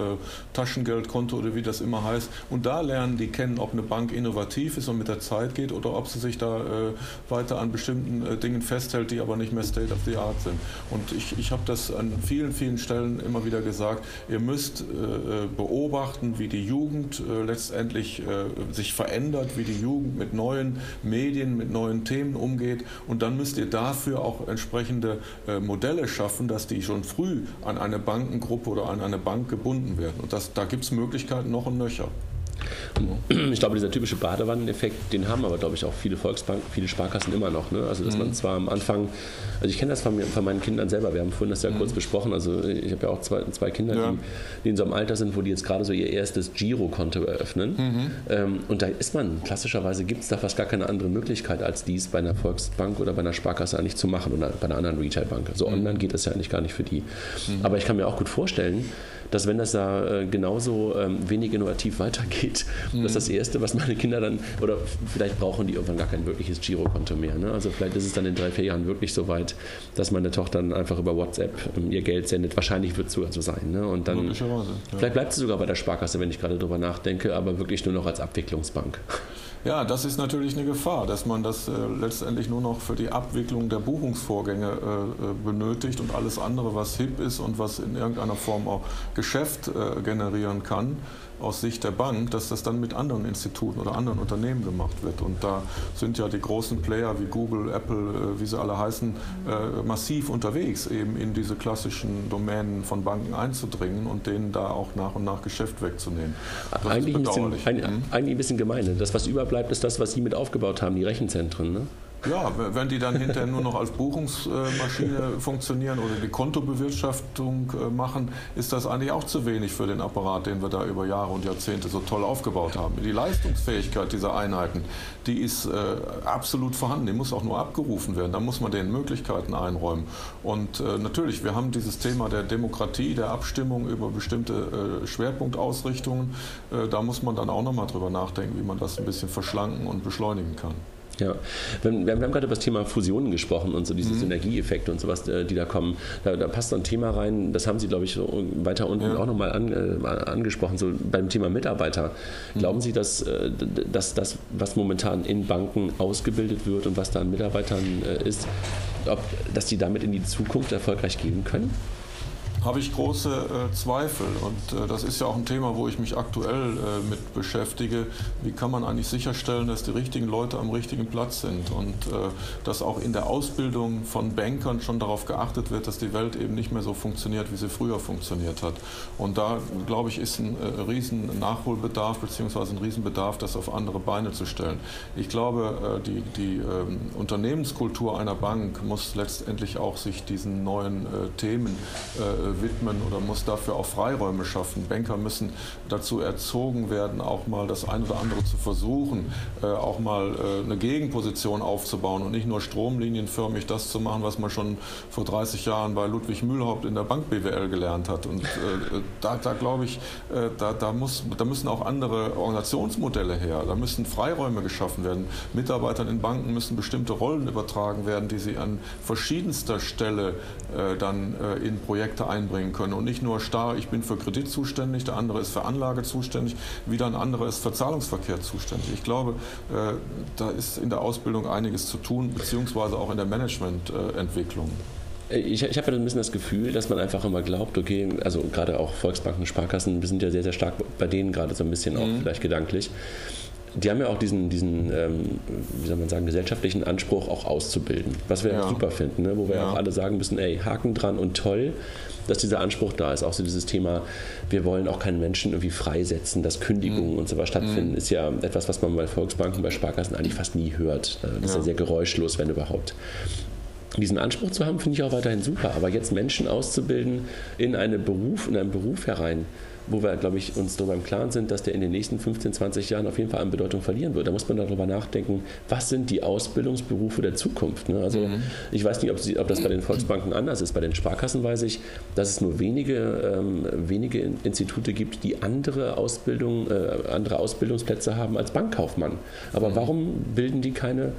Speaker 3: Taschengeldkonto oder wie das immer heißt. Und da lernen die kennen, ob eine Bank innovativ ist und mit der Zeit geht oder ob sie sich da äh, weiter an bestimmten äh, Dingen festhält, die aber nicht mehr State of the Art Art sind. Und ich, ich habe das an vielen, vielen Stellen immer wieder gesagt, ihr müsst äh, beobachten, wie die Jugend äh, letztendlich äh, sich verändert, wie die Jugend mit neuen Medien, mit neuen Themen umgeht. Und dann müsst ihr dafür auch entsprechende äh, Modelle schaffen, dass die schon früh an eine Bankengruppe oder an eine Bank gebunden werden. Und das, da gibt es Möglichkeiten noch und nöcher.
Speaker 1: Ich glaube, dieser typische Badewanneneffekt, den haben aber, glaube ich, auch viele Volksbanken, viele Sparkassen immer noch. Ne? Also, dass mhm. man zwar am Anfang, also ich kenne das von, mir, von, meinen Kindern selber, wir haben vorhin das ja mhm. kurz besprochen, also ich habe ja auch zwei, zwei Kinder, ja. die, die, in so einem Alter sind, wo die jetzt gerade so ihr erstes Girokonto eröffnen. Mhm. Ähm, und da ist man, klassischerweise gibt es da fast gar keine andere Möglichkeit, als dies bei einer Volksbank oder bei einer Sparkasse eigentlich zu machen oder bei einer anderen Retailbank. So also online geht das ja eigentlich gar nicht für die. Mhm. Aber ich kann mir auch gut vorstellen, dass wenn das da äh, genauso ähm, wenig innovativ weitergeht, mhm. dass das Erste, was meine Kinder dann, oder vielleicht brauchen die irgendwann gar kein wirkliches Girokonto mehr. Ne? Also vielleicht ist es dann in drei, vier Jahren wirklich so weit, dass meine Tochter dann einfach über WhatsApp ähm, ihr Geld sendet. Wahrscheinlich wird es sogar so sein. Ne? Und dann, ja. vielleicht bleibt sie sogar bei der Sparkasse, wenn ich gerade drüber nachdenke, aber wirklich nur noch als Abwicklungsbank.
Speaker 3: Ja, das ist natürlich eine Gefahr, dass man das äh, letztendlich nur noch für die Abwicklung der Buchungsvorgänge äh, äh benötigt und alles andere, was hip ist und was in irgendeiner Form auch Geschäft äh, generieren kann, aus Sicht der Bank, dass das dann mit anderen Instituten oder anderen Unternehmen gemacht wird. Und da sind ja die großen Player wie Google, Apple, äh, wie sie alle heißen, äh, massiv unterwegs, eben in diese klassischen Domänen von Banken einzudringen und denen da auch nach und nach Geschäft wegzunehmen.
Speaker 1: Das eigentlich, ein bisschen, ein, mhm. eigentlich ein bisschen gemein. Das, was überbleibt, ist das, was Sie mit aufgebaut haben, die Rechenzentren. Ne?
Speaker 3: Ja, wenn die dann hinterher nur noch als Buchungsmaschine funktionieren oder die Kontobewirtschaftung äh, machen, ist das eigentlich auch zu wenig für den Apparat, den wir da über Jahre und Jahrzehnte so toll aufgebaut haben. Die Leistungsfähigkeit dieser Einheiten, die ist äh, absolut vorhanden. Die muss auch nur abgerufen werden. Da muss man denen Möglichkeiten einräumen. Und äh, natürlich, wir haben dieses Thema der Demokratie, der Abstimmung über bestimmte Schwerpunktausrichtungen. da muss man dann auch nochmal drüber nachdenken, wie man das ein bisschen verschlanken und beschleunigen kann.
Speaker 1: Ja, wir, haben, gerade über das Thema Fusionen gesprochen und so diese mhm. Synergieeffekte und sowas, äh, die da kommen. Da, da, passt so ein Thema rein, das haben Sie, glaube ich, weiter unten ja. auch nochmal an, äh, angesprochen, so beim Thema Mitarbeiter. Mhm. Glauben Sie, dass, äh, dass das, was momentan in Banken ausgebildet wird und was da an Mitarbeitern äh, ist, ob, dass die damit in die Zukunft erfolgreich gehen können?
Speaker 3: Habe ich große äh, Zweifel. Und äh, das ist ja auch ein Thema, wo ich mich aktuell äh, mit beschäftige. Wie kann man eigentlich sicherstellen, dass die richtigen Leute am richtigen Platz sind und äh, dass auch in der Ausbildung von Bankern schon darauf geachtet wird, dass die Welt eben nicht mehr so funktioniert, wie sie früher funktioniert hat. Und da, glaube ich, ist ein äh, riesen Nachholbedarf bzw. ein Riesenbedarf, das auf andere Beine zu stellen. Ich glaube, äh, die, die ähm, Unternehmenskultur einer Bank muss letztendlich auch sich diesen neuen Themen widmen oder muss dafür auch Freiräume schaffen. Banker müssen dazu erzogen werden, auch mal das eine oder andere zu versuchen, äh, auch mal äh, eine Gegenposition aufzubauen und nicht nur stromlinienförmig das zu machen, was man schon vor 30 Jahren bei Ludwig Mühlhaupt in der Bank BWL gelernt hat. Und äh, da, da glaube ich, da, da, muss, da müssen auch andere Organisationsmodelle her. Da müssen Freiräume geschaffen werden. Mitarbeitern in Banken müssen bestimmte Rollen übertragen werden, die sie an verschiedenster Stelle dann in Projekte einbringen einbringen können und nicht nur starr, ich bin für Kredit zuständig, der andere ist für Anlage zuständig, wieder ein anderer ist für Zahlungsverkehr zuständig. Ich glaube, äh, da ist in der Ausbildung einiges zu tun, beziehungsweise auch in der Managemententwicklung.
Speaker 1: Ich, ich habe ja ein bisschen das Gefühl, dass man einfach immer glaubt, okay, also gerade auch Volksbanken, Sparkassen, wir sind ja sehr, sehr stark bei denen gerade so ein bisschen auch mhm. vielleicht gedanklich die haben ja auch diesen, diesen ähm, wie soll man sagen, gesellschaftlichen Anspruch auch auszubilden, was wir ja. super finden, ne? wo wir ja. auch alle sagen müssen, ey, Haken dran und toll, dass dieser Anspruch da ist. Auch so dieses Thema, wir wollen auch keinen Menschen irgendwie freisetzen, dass Kündigungen mhm. und so was stattfinden, mhm. ist ja etwas, was man bei Volksbanken, bei Sparkassen eigentlich fast nie hört. Das ja. ist ja sehr geräuschlos, wenn überhaupt diesen Anspruch zu haben, finde ich auch weiterhin super. Aber jetzt Menschen auszubilden in, eine Beruf, in einen Beruf herein, wo wir, glaube ich, uns darüber im Klaren sind, dass der in den nächsten 15, 20 Jahren auf jeden Fall an Bedeutung verlieren wird. Da muss man darüber nachdenken, was sind die Ausbildungsberufe der Zukunft. Ne? Also mhm. ich weiß nicht, ob, sie, ob, das bei den Volksbanken anders ist. Bei den Sparkassen weiß ich, dass es nur wenige, ähm, wenige Institute gibt, die andere, Ausbildung, äh, andere Ausbildungsplätze haben als Bankkaufmann. Aber mhm. warum bilden die keine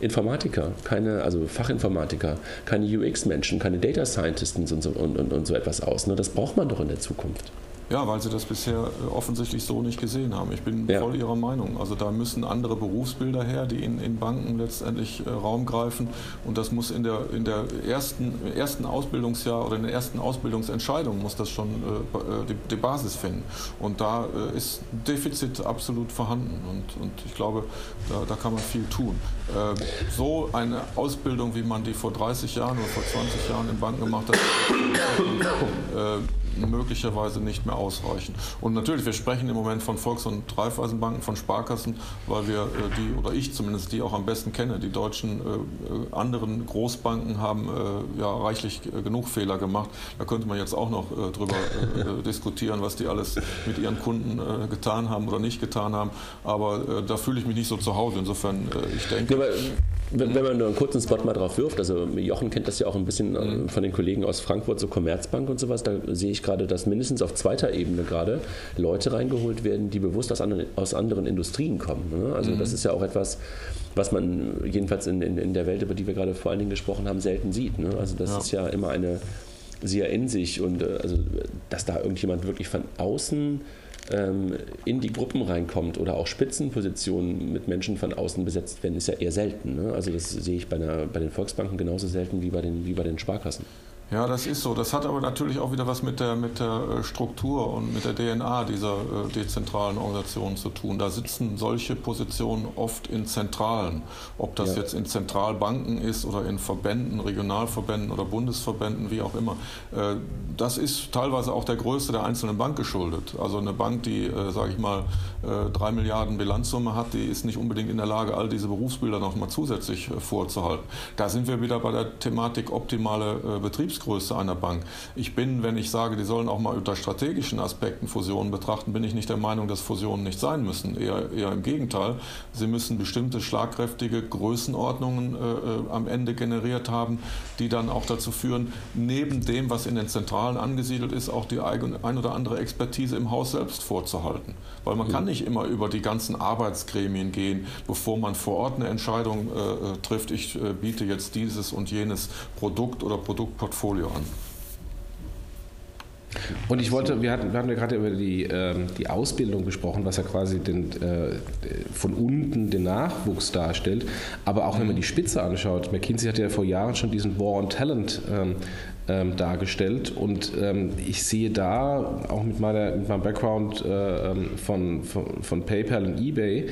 Speaker 1: Informatiker, keine, also Fachinformatiker, keine UX-Menschen, keine Data Scientists und so, und, und, und so etwas aus. Ne? Das braucht man doch in der Zukunft.
Speaker 3: Ja, weil sie das bisher äh, offensichtlich so nicht gesehen haben. Ich bin ja. voll Ihrer Meinung. Also da müssen andere Berufsbilder her, die in, in Banken letztendlich äh, Raum greifen. Und das muss in der, in der ersten, ersten Ausbildungsjahr oder in der ersten Ausbildungsentscheidung muss das schon äh, äh die, die, Basis finden. Und da äh, ist Defizit absolut vorhanden. Und, und ich glaube, da, da kann man viel tun. Äh, so eine Ausbildung, wie man die vor 30 Jahren oder vor 20 Jahren in Banken gemacht hat, möglicherweise nicht mehr ausreichen. Und natürlich, wir sprechen im Moment von Volks- und Raiffeisenbanken, von Sparkassen, weil wir äh, die, oder ich zumindest, die auch am besten kenne. Die deutschen äh, anderen Großbanken haben äh, ja reichlich äh, genug Fehler gemacht. Da könnte man jetzt auch noch äh, drüber äh, diskutieren, was die alles mit ihren Kunden getan haben oder nicht getan haben. Aber da fühle ich mich nicht so zu Hause. Insofern, ich denke. Ja,
Speaker 1: wenn, wenn, man nur einen kurzen Spot mal drauf wirft, also Jochen kennt das ja auch ein bisschen mhm. von den Kollegen aus Frankfurt, so Commerzbank und sowas, da sehe ich gerade, dass mindestens auf zweiter Ebene gerade Leute reingeholt werden, die bewusst aus anderen, aus anderen Industrien kommen. Ne? Also mhm. das ist ja auch etwas, was man jedenfalls in, in, in, der Welt, über die wir gerade vor allen Dingen gesprochen haben, selten sieht. Ne? Also das ja. ist ja immer eine sehr in sich und äh, also dass da irgendjemand wirklich von außen ähm, in die Gruppen reinkommt oder auch Spitzenpositionen mit Menschen von außen besetzt werden, ist ja eher selten. Ne? Also das sehe ich bei, einer, bei den Volksbanken genauso selten wie bei den, wie bei den Sparkassen.
Speaker 3: Ja, das ist so. Das hat aber natürlich auch wieder was mit der, mit der äh, Struktur und mit der DNA dieser äh, dezentralen Organisationen zu tun. Da sitzen solche Positionen oft in Zentralen. Ob das ja. jetzt in Zentralbanken ist oder in Verbänden, Regionalverbänden oder Bundesverbänden, wie auch immer. Äh, das ist teilweise auch der Größe der einzelnen Bank geschuldet. Also eine Bank, die, äh, sage ich mal, drei Milliarden Bilanzsumme hat, die ist nicht unbedingt in der Lage, all diese Berufsbilder noch mal zusätzlich vorzuhalten. Da sind wir wieder bei der Thematik optimale Betriebs Betriebsgröße einer Bank. Ich bin, wenn ich sage, die sollen auch mal unter strategischen Aspekten Fusionen betrachten, bin ich nicht der Meinung, dass Fusionen nicht sein müssen. Eher, eher im Gegenteil. Sie müssen bestimmte schlagkräftige Größenordnungen äh, äh am Ende generiert haben, die dann auch dazu führen, neben dem, was in den Zentralen angesiedelt ist, auch die eigene, ein oder andere Expertise im Haus selbst vorzuhalten. Weil man kann nicht immer über die ganzen Arbeitsgremien gehen, bevor man vor Ort eine Entscheidung äh, äh trifft, ich äh, biete jetzt dieses und jenes Produkt oder Produktportfolio Portfolio an.
Speaker 2: Und ich wollte, wir hatten, wir hatten ja gerade über die, ähm, die Ausbildung gesprochen, was ja quasi den, äh, von unten den Nachwuchs darstellt. Aber auch wenn man die Spitze anschaut, McKinsey hat ja vor Jahren schon diesen War on Talent ähm, ähm, dargestellt. Und ähm, ich sehe da, auch mit, meiner, mit meinem Background äh, ähm, von, von, von, PayPal und eBay,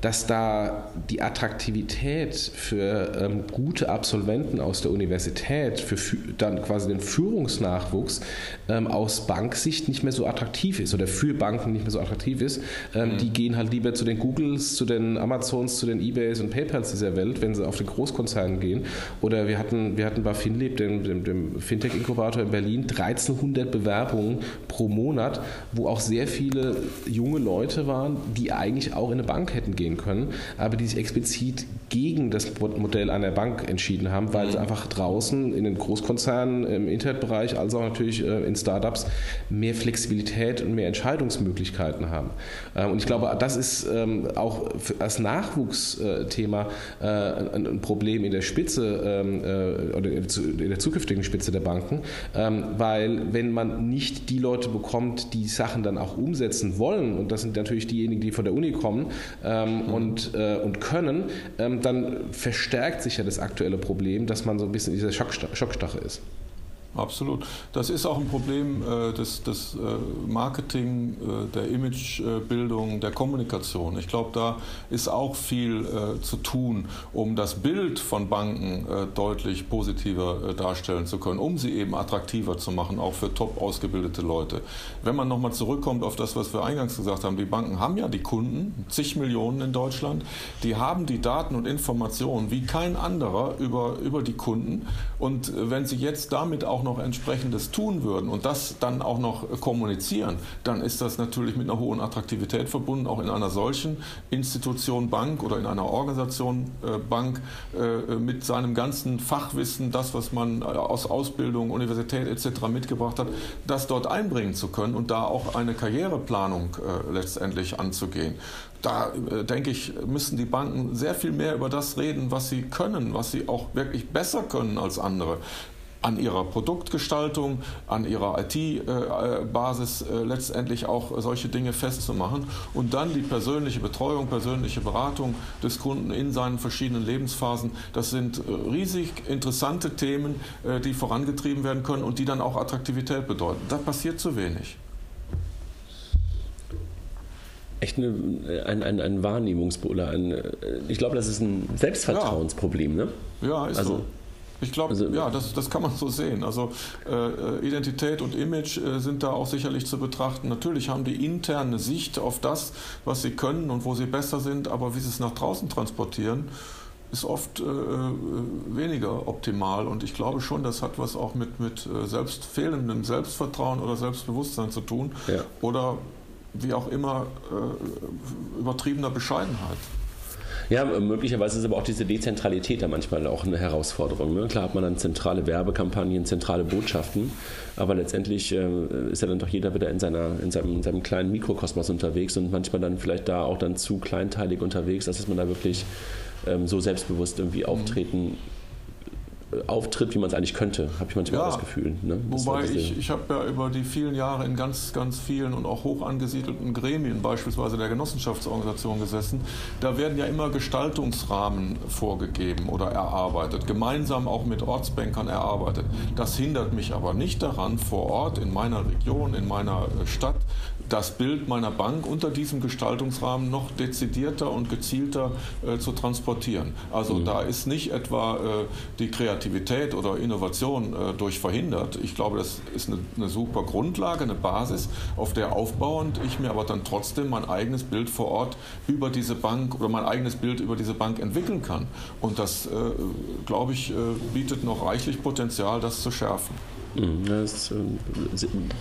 Speaker 2: dass da die Attraktivität für ähm, gute Absolventen aus der Universität, für dann quasi den Führungsnachwuchs ähm, aus Banksicht nicht mehr so attraktiv ist oder für Banken nicht mehr so attraktiv ist. Mhm. Die gehen halt lieber zu den Googles, zu den Amazons, zu den eBays und PayPals dieser Welt, wenn sie auf den Großkonzernen gehen. Oder wir hatten, wir hatten bei Finlib den, den dem, dem Fintech-Inkubator in Berlin 1300 Bewerbungen pro Monat, wo auch sehr viele junge Leute waren, die eigentlich auch in eine Bank hätten gehen können, aber die sich explizit gegen das Modell einer Bank entschieden haben, weil sie mhm. einfach draußen in den Großkonzernen im Internetbereich, als auch natürlich äh, in Startups mehr Flexibilität und mehr Entscheidungsmöglichkeiten haben. Ähm, und ich glaube, das ist ähm, auch als Nachwuchsthema äh, ein Problem in der Spitze ähm, äh, oder in der zukünftigen Spitze der Banken, weil wenn man nicht die Leute bekommt, die Sachen dann auch umsetzen wollen, und das sind natürlich diejenigen, die von der Uni kommen ähm, mhm. und, äh, und können, ähm, dann verstärkt sich ja das aktuelle Problem, dass man so ein bisschen in dieser Schockstache ist.
Speaker 3: Absolut. Das ist auch ein Problem äh, des, des äh, Marketing, äh, der Imagebildung, der Kommunikation. Ich glaube, da ist auch viel äh, zu tun, um das Bild von Banken äh, deutlich positiver darstellen zu können, um sie eben attraktiver zu machen, auch für top ausgebildete Leute. Wenn man nochmal zurückkommt auf das, was wir eingangs gesagt haben, die Banken haben ja die Kunden, zig Millionen in Deutschland, die haben die Daten und Informationen wie kein anderer über, über die Kunden. Und wenn sie jetzt damit auch noch entsprechendes tun würden und das dann auch noch kommunizieren, dann ist das natürlich mit einer hohen Attraktivität verbunden, auch in einer solchen Institution Bank oder in einer Organisation äh, Bank äh, mit seinem ganzen Fachwissen, das, was man äh, aus Ausbildung, Universität etc. mitgebracht hat, das dort einbringen zu können und da auch eine Karriereplanung letztendlich anzugehen da denke ich, müssen die Banken sehr viel mehr über das reden, was sie können, was sie auch wirklich besser können als andere an ihrer Produktgestaltung, an ihrer IT-Basis äh, letztendlich auch solche Dinge festzumachen und dann die persönliche Betreuung, persönliche Beratung des Kunden in seinen verschiedenen Lebensphasen. Das sind äh, riesig interessante Themen, äh, die vorangetrieben werden können und die dann auch Attraktivität bedeuten. Da passiert zu wenig
Speaker 1: echt eine, ein, ein, ein Wahrnehmungsbuller. Ein, ich glaube, das ist ein Selbstvertrauensproblem.
Speaker 3: Ne? Ja, ist also, so. Ich glaube, also, ja, das, das kann man so sehen. Also äh, Identität und Image äh, sind da auch sicherlich zu betrachten. Natürlich haben die interne Sicht auf das, was sie können und wo sie besser sind, aber wie sie es nach draußen transportieren, ist oft äh, äh weniger optimal. Und ich glaube schon, das hat was auch mit, mit äh, selbst fehlendem Selbstvertrauen oder Selbstbewusstsein zu tun. Ja. Oder wie auch immer äh, übertriebener Bescheidenheit.
Speaker 1: Ja, möglicherweise ist aber auch diese Dezentralität da manchmal auch eine Herausforderung. Ne? Klar hat man dann zentrale Werbekampagnen, zentrale Botschaften, aber letztendlich äh, ist ja dann doch jeder wieder in, seiner, in, seinem, in seinem kleinen Mikrokosmos unterwegs und manchmal dann vielleicht da auch dann zu kleinteilig unterwegs, dass man da wirklich ähm, so selbstbewusst irgendwie auftreten auftritt, wie man es eigentlich könnte, habe ich manchmal ja, das Gefühl.
Speaker 3: Ne? Das wobei ich, ich habe ja über die vielen Jahre in ganz, ganz vielen und auch hoch angesiedelten Gremien, beispielsweise der Genossenschaftsorganisation gesessen, da werden ja immer Gestaltungsrahmen vorgegeben oder erarbeitet, gemeinsam auch mit Ortsbankern erarbeitet. Das hindert mich aber nicht daran, vor Ort in meiner Region, in meiner Stadt das Bild meiner Bank unter diesem Gestaltungsrahmen noch dezidierter und gezielter äh, zu transportieren. Also mhm. da ist nicht etwa äh, die Kreativität oder Innovation äh, durch verhindert. Ich glaube, das ist eine, eine, super Grundlage, eine Basis, auf der aufbauend ich mir aber dann trotzdem mein eigenes Bild vor Ort über diese Bank oder mein eigenes Bild über diese Bank entwickeln kann. Und das, äh, glaube ich, äh, bietet noch reichlich Potenzial, das zu schärfen.
Speaker 1: Mhm, das ähm,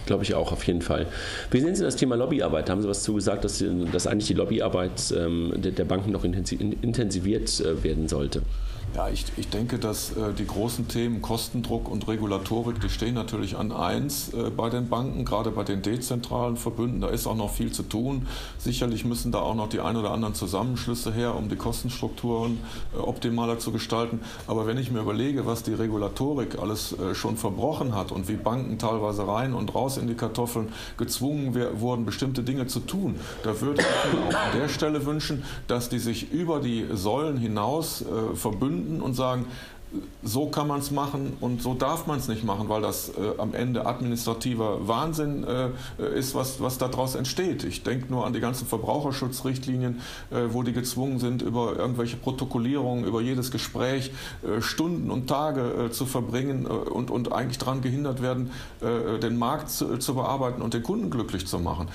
Speaker 1: glaube ich auch auf jeden Fall. Wie sehen Sie das Thema Lobbyarbeit? Haben Sie was zu gesagt, dass, dass eigentlich die Lobbyarbeit ähm, der Banken noch intensiviert äh, werden sollte?
Speaker 3: Ja, ich, ich denke, dass äh, die großen Themen Kostendruck und Regulatorik, die stehen natürlich an eins äh, bei den Banken, gerade bei den dezentralen Verbünden. Da ist auch noch viel zu tun. Sicherlich müssen da auch noch die ein oder anderen Zusammenschlüsse her, um die Kostenstrukturen äh, optimaler zu gestalten. Aber wenn ich mir überlege, was die Regulatorik alles äh, schon verbrochen hat und wie Banken teilweise rein und raus in die Kartoffeln gezwungen wurden, bestimmte Dinge zu tun, da würde ich mir auch an der Stelle wünschen, dass die sich über die Säulen hinaus äh, verbünden finden und sagen, so kann man es machen und so darf man es nicht machen, weil das äh, am Ende administrativer Wahnsinn äh, ist, was, was daraus entsteht. Ich denke nur an die ganzen Verbraucherschutzrichtlinien, äh, wo die gezwungen sind, über irgendwelche Protokollierungen, über jedes Gespräch äh, Stunden und Tage äh, zu verbringen äh, und, und eigentlich daran gehindert werden, den Markt zu, zu, bearbeiten und den Kunden glücklich zu machen.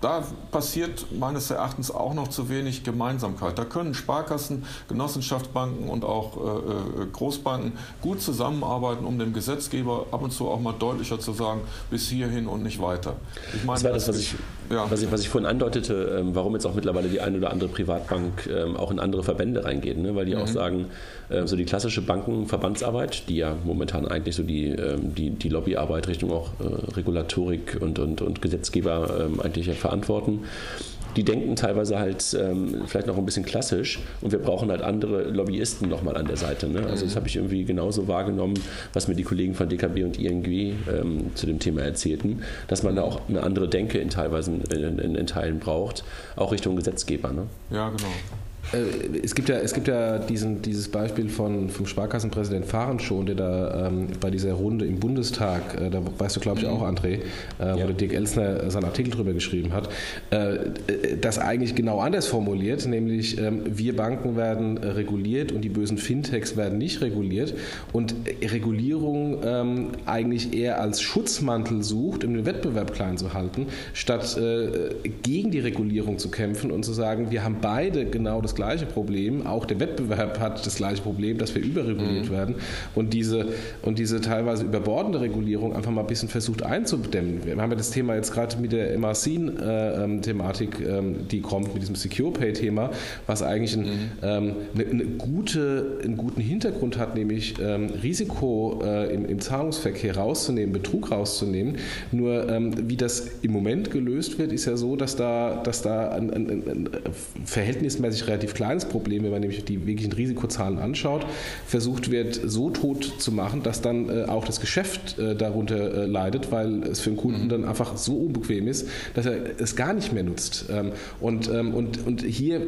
Speaker 3: da passiert meines Erachtens auch noch zu wenig Gemeinsamkeit. Da können Sparkassen, Genossenschaftsbanken und auch Großbanken gut zusammenarbeiten, um dem Gesetzgeber ab und zu auch mal deutlicher zu sagen, bis hierhin und nicht weiter.
Speaker 1: Ich meine, das war das, was ich, ja. was ich, was ich vorhin andeutete, ähm, warum jetzt auch mittlerweile die eine oder andere Privatbank ähm, auch in andere Verbände reingeht, ne? weil die mhm. auch sagen, äh, so die klassische Bankenverbandsarbeit, die ja momentan eigentlich so die, ähm, die, die Lobbyarbeit Richtung auch äh, Regulatorik und, und, und Gesetzgeber eigentlich verantworten, die denken teilweise halt ähm, vielleicht noch ein bisschen klassisch und wir brauchen halt andere Lobbyisten nochmal an der Seite. Ne? Also das mhm. habe ich irgendwie genauso wahrgenommen, was mir die Kollegen von DKB und ING ähm, zu dem Thema erzählten, dass man da auch eine andere Denke in teilweise in, in, in Teilen braucht, auch Richtung Gesetzgeber. Ne?
Speaker 3: Ja, genau.
Speaker 2: Äh, es gibt ja, es gibt ja diesen, dieses Beispiel von, vom Sparkassenpräsident Fahren schon, der da ähm, bei dieser Runde im Bundestag, äh, da weißt du glaube ich auch, André, äh, ja. wo der Dirk Elsner seinen Artikel drüber geschrieben hat, äh, das eigentlich genau anders formuliert, nämlich ähm, wir Banken werden reguliert und die bösen Fintechs werden nicht reguliert und Regulierung ähm, eigentlich eher als Schutzmantel sucht, um den Wettbewerb klein zu halten, statt äh, gegen die Regulierung zu kämpfen und zu sagen, wir haben beide genau das gleiche Problem. Auch der Wettbewerb hat das gleiche Problem, dass wir überreguliert mhm. werden und diese, und diese teilweise überbordende Regulierung einfach mal ein bisschen versucht einzudämmen. Wir haben ja das Thema jetzt gerade mit der MRC-Thematik, äh, ähm, die kommt, mit diesem Secure Pay-Thema, was eigentlich ein, mhm. ähm, eine, eine, gute, einen guten Hintergrund hat, nämlich ähm, Risiko äh, im, im, Zahlungsverkehr rauszunehmen, Betrug rauszunehmen. Nur ähm, wie das im Moment gelöst wird, ist ja so, dass da, dass da ein, ein, ein verhältnismäßig relativ relativ kleines Problem, wenn man nämlich die wirklichen Risikozahlen anschaut, versucht wird, so tot zu machen, dass dann äh, auch das Geschäft äh, darunter äh, leidet, weil es für den Kunden mhm. dann einfach so unbequem ist, dass er es gar nicht mehr nutzt. Ähm, und, ähm, und, und hier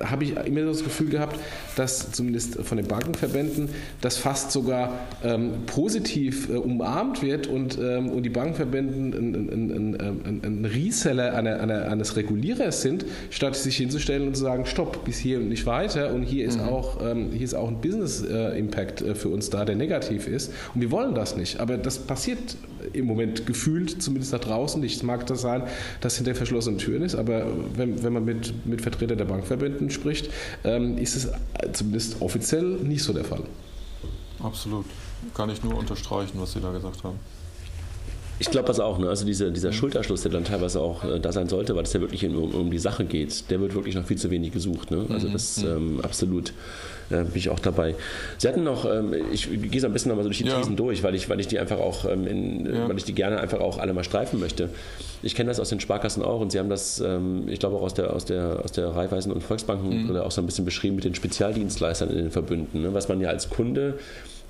Speaker 2: habe ich immer das Gefühl gehabt, dass zumindest von den Bankenverbänden das fast sogar ähm, positiv umarmt wird und, und die Bankenverbände ein, ein, ein, ein Reseller einer, einer, eines Regulierers sind, statt sich hinzustellen und zu sagen, stopp, bis bis hier und nicht weiter. Und hier ist, mhm. auch, ähm, hier ist auch ein Business-Impact äh, für uns da, der negativ ist. Und wir wollen das nicht. Aber das passiert im Moment gefühlt, zumindest da draußen nicht. Es mag das sein, dass hinter verschlossenen Türen ist, aber wenn, wenn man mit, mit Vertretern der Bankverbänden spricht, ähm, ist es zumindest offiziell nicht so der Fall.
Speaker 3: Absolut. Kann ich nur unterstreichen, was Sie da gesagt haben.
Speaker 1: Ich glaube das auch. Ne? Also diese, dieser Schulterschluss, der dann teilweise auch äh, da sein sollte, weil es ja wirklich um, um, die Sache geht, der wird wirklich noch viel zu wenig gesucht. Ne? Also mhm, das mhm. ähm, absolut äh, bin ich auch dabei. Sie hatten noch, ähm, ich gehe so ein bisschen nochmal so durch die ja. Thesen durch, weil ich, weil ich die einfach auch, ähm, in, ja. weil ich die gerne einfach auch alle mal streifen möchte. Ich kenne das aus den Sparkassen auch und Sie haben das, ähm, ich glaube auch aus der, aus der, aus der Raiffeisen- und Volksbanken mhm. auch so ein bisschen beschrieben mit den Spezialdienstleistern in den Verbünden, ne? was man ja als Kunde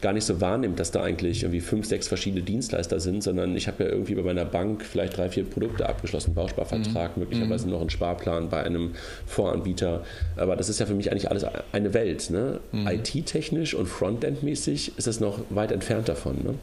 Speaker 1: gar nicht so wahrnimmt, dass da eigentlich irgendwie fünf, sechs verschiedene Dienstleister sind, sondern ich habe ja irgendwie bei meiner Bank vielleicht drei, vier Produkte abgeschlossen, Bausparvertrag, mhm. möglicherweise mhm. noch einen Sparplan bei einem Voranbieter. Aber das ist ja für mich eigentlich alles eine Welt. Ne? Mhm. IT-technisch und Frontend-mäßig ist es noch weit entfernt davon. Ne?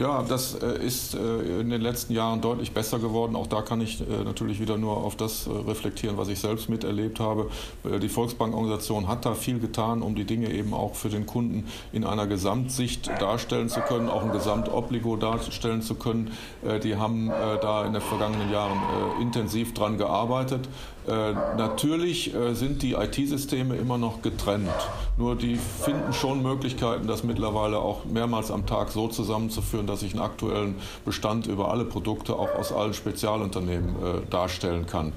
Speaker 3: Ja, das äh, ist äh, in den letzten Jahren deutlich besser geworden. Auch da kann ich äh, natürlich wieder nur auf das reflektieren, was ich selbst miterlebt habe. Die Volksbankorganisation hat da viel getan, um die Dinge eben auch für den Kunden in einer Gesamtsicht darstellen zu können, auch ein Gesamtobligo darstellen zu können. Die haben da in den vergangenen Jahren intensiv dran gearbeitet. Äh, natürlich äh, sind die IT-Systeme immer noch getrennt. Nur die finden schon Möglichkeiten, das mittlerweile auch mehrmals am Tag so zusammenzuführen, dass ich einen aktuellen Bestand über alle Produkte auch aus allen Spezialunternehmen äh, darstellen kann.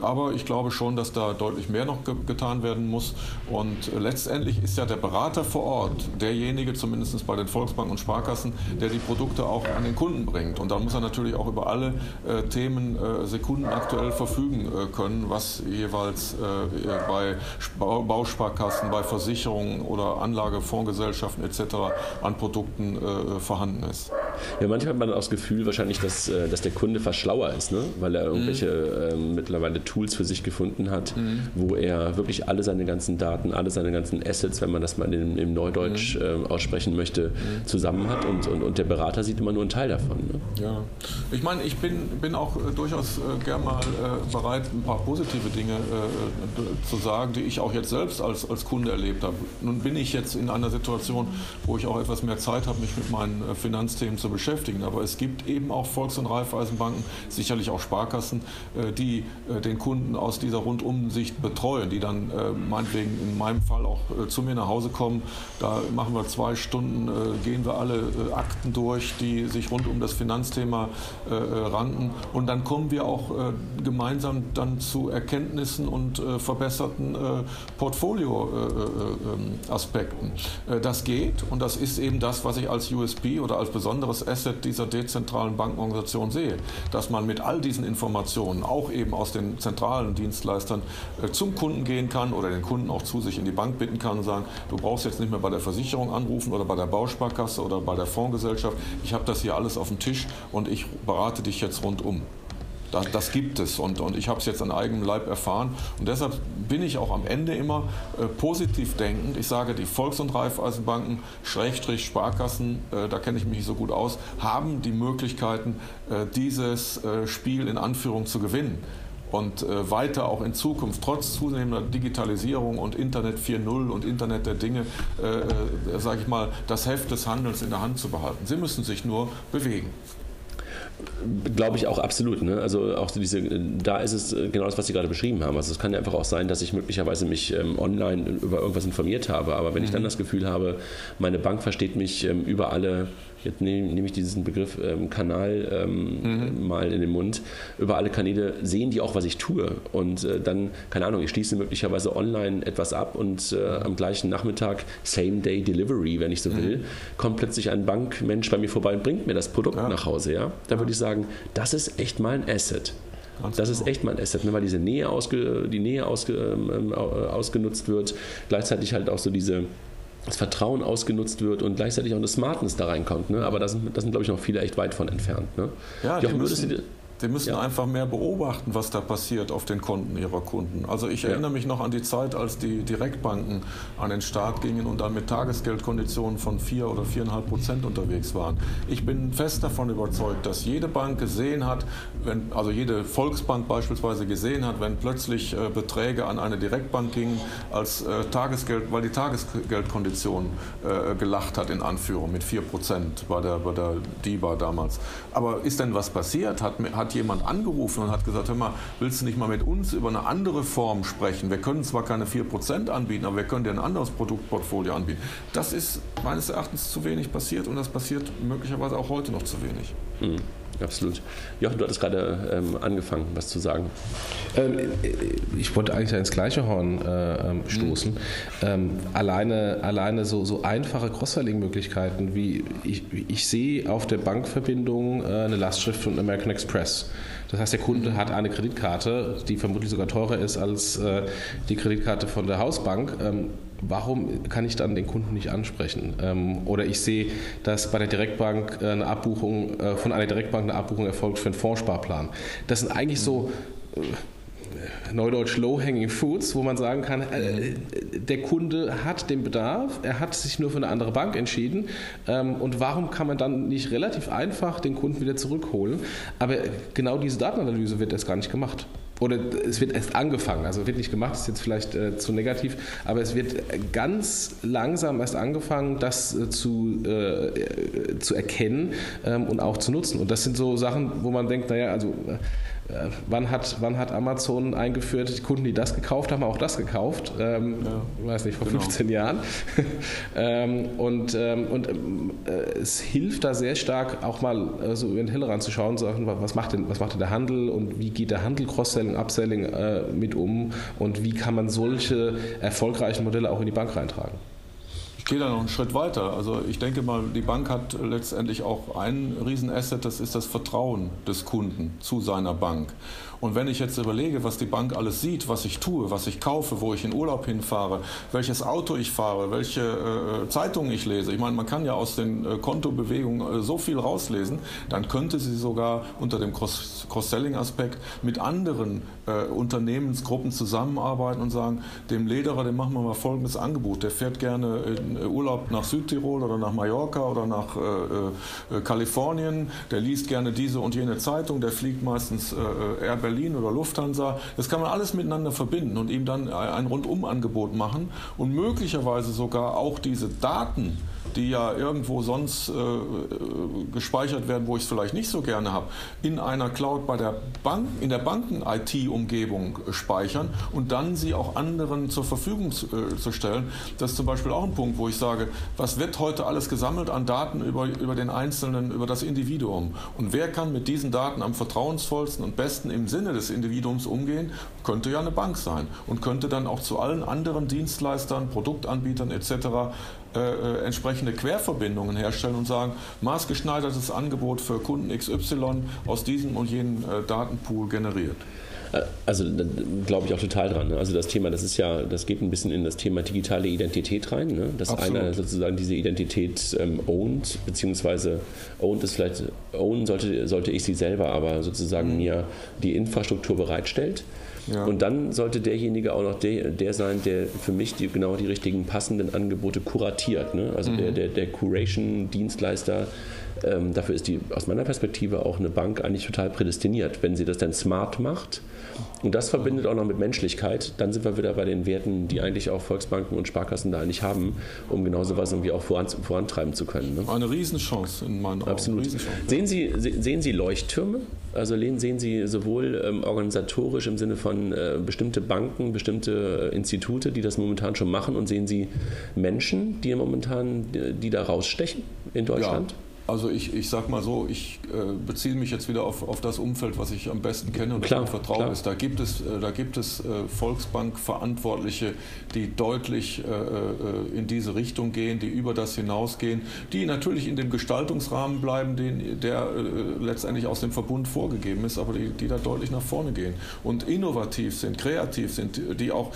Speaker 3: aber ich glaube schon, dass da deutlich mehr noch ge getan werden muss. Und letztendlich ist ja der Berater vor Ort derjenige, zumindest bei den Volksbanken und Sparkassen, der die Produkte auch an den Kunden bringt. Und da muss er natürlich auch über alle Themen sekundenaktuell verfügen können was jeweils äh, bei Bausparkassen, bei Versicherungen oder Anlagefondsgesellschaften etc. an Produkten äh, vorhanden ist.
Speaker 1: Ja, manchmal hat man auch das Gefühl wahrscheinlich, dass, äh, dass der Kunde fast schlauer ist, ne? weil er irgendwelche mhm. äh, mittlerweile Tools für sich gefunden hat, mhm. wo er wirklich alle seine ganzen Daten, alle seine ganzen Assets, wenn man das mal in, im Neudeutsch mhm. äh, aussprechen möchte, mhm. zusammen hat und, und, und der Berater sieht immer nur einen Teil davon. Ne?
Speaker 3: Ja, ich meine, ich bin, bin auch äh, durchaus äh, gern mal äh, bereit, ein paar positive Dinge zu sagen, die ich auch jetzt selbst als, als Kunde erlebt habe. Nun bin ich jetzt in einer Situation, wo ich auch etwas mehr Zeit habe, mich mit meinen Finanzthemen zu zu beschäftigen. Aber es gibt eben auch Volks- und Raiffeisenbanken, sicherlich auch Sparkassen, äh, die äh, den Kunden aus dieser Rundumsicht betreuen, die dann äh, meinetwegen in meinem Fall auch zu mir nach Hause kommen. Da machen wir zwei Stunden, gehen wir alle Akten durch, die sich rund um das Finanzthema ranken. Und dann kommen wir auch gemeinsam dann zu Erkenntnissen und verbesserten Portfolio-Aspekten. Das geht und das ist eben das, was ich als USP oder als besonderes besonderes Asset dieser dezentralen Bankenorganisation sehe, dass man mit all diesen Informationen, auch eben aus den zentralen Dienstleistern, äh, zum Kunden gehen kann oder den Kunden auch zu sich in die Bank bitten kann und sagen, du brauchst jetzt nicht mehr bei der Versicherung anrufen oder bei der Bausparkasse oder bei der Fondsgesellschaft. Ich habe das hier alles auf dem Tisch und ich berate dich jetzt rundum. Das, das gibt es und, und ich habe es jetzt an eigenem Leib erfahren. Und deshalb bin ich auch am Ende immer äh, positiv denkend. Ich sage, die Volks- und Raiffeisenbanken, Schrägstrich Sparkassen, äh, da kenne ich mich nicht so gut aus, haben die Möglichkeiten, äh, dieses äh, Spiel in Anführung zu gewinnen und äh, weiter auch in Zukunft, trotz zunehmender Digitalisierung und Internet 4.0 und Internet der Dinge, äh, äh sage ich mal, das Heft des Handels in der Hand zu behalten. Sie müssen sich nur bewegen.
Speaker 1: Glaube ich auch absolut. Ne? Also auch diese, da ist es genau das, was Sie gerade beschrieben haben. Also es kann ja einfach auch sein, dass ich möglicherweise mich ähm, online über irgendwas informiert habe, aber wenn mhm. ich dann mhm. das Gefühl habe, meine Bank versteht mich ähm, über alle jetzt nehme, nehme ich diesen Begriff ähm, Kanal ähm, mhm. mal in den Mund, über alle Kanäle sehen die auch, was ich tue. Und äh, dann, keine Ahnung, ich schließe möglicherweise online etwas ab und äh, am gleichen Nachmittag, Same-Day Delivery, wenn ich so will, mhm. kommt plötzlich ein Bankmensch bei mir vorbei und bringt mir das Produkt ja. nach Hause. Ja? Da würde ich sagen, das ist echt mal ein Asset. Ganz das genau. ist echt mal ein Asset, ne? weil diese Nähe, ausge, die Nähe ausge, ähm, äh, ausgenutzt wird, gleichzeitig halt auch so diese das Vertrauen ausgenutzt wird und gleichzeitig auch eine Smartness da reinkommt. Ne? Aber da sind, das sind, glaube ich, noch viele echt weit von entfernt. Ne?
Speaker 3: Ja, Jochen, würdest du, Sie müssen ja. einfach mehr beobachten, was da passiert auf den Konten ihrer Kunden. Also ich erinnere ja. mich noch an die Zeit, als die Direktbanken an den Start gingen und dann mit Tagesgeldkonditionen von 4 oder 4,5 Prozent unterwegs waren. Ich bin fest davon überzeugt, dass jede Bank gesehen hat, wenn, also jede Volksbank beispielsweise gesehen hat, wenn plötzlich äh, Beträge an eine Direktbank gingen als äh, Tagesgeld, weil die Tagesgeldkondition äh, gelacht hat in Anführung mit 4 Prozent bei der, bei der DIBA damals. Aber ist denn was passiert? Hat, hat hat jemand angerufen und hat gesagt, hör mal, willst du nicht mal mit uns über eine andere Form sprechen? Wir können zwar keine 4% anbieten, aber wir können dir ein anderes Produktportfolio anbieten. Das ist meines Erachtens zu wenig passiert und das passiert möglicherweise auch heute noch zu wenig.
Speaker 1: Mhm. Absolut. Jochen, du hattest gerade ähm, angefangen, was zu sagen.
Speaker 2: Ähm, ich wollte eigentlich ins gleiche Horn äh, ähm, stoßen. Mhm. Ähm, alleine alleine so, so einfache Cross-Selling-Möglichkeiten wie ich, ich sehe auf der Bankverbindung äh, eine Lastschrift von American Express. Das heißt, der Kunde hat eine Kreditkarte, die vermutlich sogar teurer ist als äh, die Kreditkarte von der Hausbank. Ähm, warum kann ich dann den Kunden nicht ansprechen? Ähm, oder ich sehe, dass bei der Direktbank äh, eine Abbuchung, äh, von einer Direktbank eine Abbuchung erfolgt für einen Fondssparplan. Das sind eigentlich so äh, Neudeutsch Low-Hanging Fruits, wo man sagen kann, äh, der Kunde hat den Bedarf, er hat sich nur für eine andere Bank entschieden ähm, und warum kann man dann nicht relativ einfach den Kunden wieder zurückholen? Aber genau diese Datenanalyse wird erst gar nicht gemacht oder es wird erst angefangen, also wird nicht gemacht, ist jetzt vielleicht äh, zu negativ, aber es wird ganz langsam erst angefangen, das äh, zu, äh, zu erkennen ähm, und auch zu nutzen. Und das sind so Sachen, wo man denkt, naja, also äh, äh, wann, hat, wann hat Amazon eingeführt, die Kunden, die das gekauft haben, auch das gekauft? Ähm, ja, ich weiß nicht, vor genau. 15 Jahren. ähm, und ähm, und äh, es hilft da sehr stark, auch mal äh, so über den Tellerrand zu schauen, zu sagen, was macht, denn, was macht denn der Handel und wie geht der Handel Cross-Selling, Upselling äh, mit um und wie kann man solche erfolgreichen Modelle auch in die Bank reintragen?
Speaker 3: Gehe da noch einen Schritt weiter. Also ich denke mal, die Bank hat letztendlich auch ein Riesenasset, das ist das Vertrauen des Kunden zu seiner Bank. Und wenn ich jetzt überlege, was die Bank alles sieht, was ich tue, was ich kaufe, wo ich in Urlaub hinfahre, welches Auto ich fahre, welche äh, Zeitungen ich lese, ich meine, man kann ja aus den äh, Kontobewegungen äh, so viel rauslesen, dann könnte sie sogar unter dem Cross-Selling-Aspekt mit anderen äh, Unternehmensgruppen zusammenarbeiten und sagen, dem Lederer, dem machen wir mal folgendes Angebot. Der fährt gerne in äh, Urlaub nach Südtirol oder nach Mallorca oder nach äh, Kalifornien, der liest gerne diese und jene Zeitung, der fliegt meistens Air Berlin oder Lufthansa. Das kann man alles miteinander verbinden und ihm dann ein Rundumangebot machen und möglicherweise sogar auch diese Daten, die ja irgendwo sonst äh, gespeichert werden, wo ich es vielleicht nicht so gerne habe, in einer Cloud bei der Bank, in der Banken-IT-Umgebung speichern und dann sie auch anderen zur Verfügung zu, äh, zu, stellen. Das ist zum Beispiel auch ein Punkt, wo ich sage, was wird heute alles gesammelt an Daten über, über den Einzelnen, über das Individuum? Und wer kann mit diesen Daten am vertrauensvollsten und besten im Sinne des Individuums umgehen? Könnte ja eine Bank sein und könnte dann auch zu allen anderen Dienstleistern, Produktanbietern etc. Äh, äh, entsprechende Querverbindungen herstellen und sagen, maßgeschneidertes Angebot für Kunden XY aus diesem und jenem äh, Datenpool generiert.
Speaker 1: Also da glaube ich auch total dran. Ne? Also das Thema, das ist ja, das geht ein bisschen in das Thema digitale Identität rein, ne? dass Absolut. einer sozusagen diese Identität ähm, ownt, beziehungsweise ownt ist vielleicht, own sollte, sollte ich sie selber, aber sozusagen mhm. mir die Infrastruktur bereitstellt. Ja. Und dann sollte derjenige auch noch der, der sein, der für mich die, genau die richtigen passenden Angebote kuratiert. Ne? Also mhm. der, der, der Curation-Dienstleister, ähm, dafür ist die aus meiner Perspektive auch eine Bank eigentlich total prädestiniert. Wenn sie das dann smart macht und das verbindet auch noch mit Menschlichkeit, dann sind wir wieder bei den Werten, die eigentlich auch Volksbanken und Sparkassen da eigentlich haben, um genau sowas irgendwie auch voran, vorantreiben zu können. Ne?
Speaker 3: Eine Riesenchance in meinen Augen.
Speaker 1: Absolut. Sehen Sie, sehen Sie Leuchttürme? Also sehen Sie sowohl ähm, organisatorisch im Sinne von äh, bestimmte Banken, bestimmte äh, Institute, die das momentan schon machen und sehen Sie Menschen, die momentan, die, die da rausstechen in Deutschland? Ja.
Speaker 3: Also ich, ich sag mal so, ich äh, beziehe mich jetzt wieder auf, auf das Umfeld, was ich am besten kenne und klar, vertraue ist. Da gibt es, äh, da gibt es äh, Volksbank-Verantwortliche, die deutlich äh, äh, in diese Richtung gehen, die über das hinausgehen, die natürlich in dem Gestaltungsrahmen bleiben, den, der äh, letztendlich aus dem Verbund vorgegeben ist, aber die, die da deutlich nach vorne gehen und innovativ sind, kreativ sind, die auch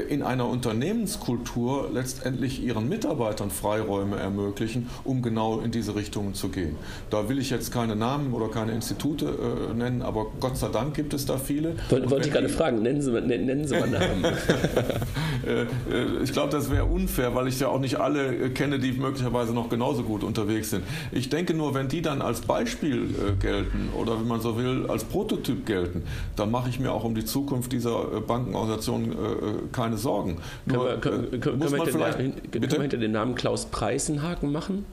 Speaker 3: in einer Unternehmenskultur letztendlich ihren Mitarbeitern Freiräume ermöglichen, um genau in diese Richtungen zu gehen. Da will ich jetzt keine Namen oder keine Institute äh, nennen, aber Gott sei Dank gibt es da viele.
Speaker 1: Wollte, wollte ich gerade fragen, nennen Sie, nennen Sie mal Namen.
Speaker 3: Äh, äh, ich glaube, das wäre unfair, weil ich ja auch nicht alle äh, kenne, die möglicherweise noch genauso gut unterwegs sind. Ich denke nur, wenn die dann als Beispiel gelten oder wenn man so will, als Prototyp gelten, dann mache ich mir auch um die Zukunft dieser Bankenorganisation keine keine Sorgen.
Speaker 1: Nur, können wir, können, können, wir hinter, können wir hinter den Namen Klaus Preisenhaken machen?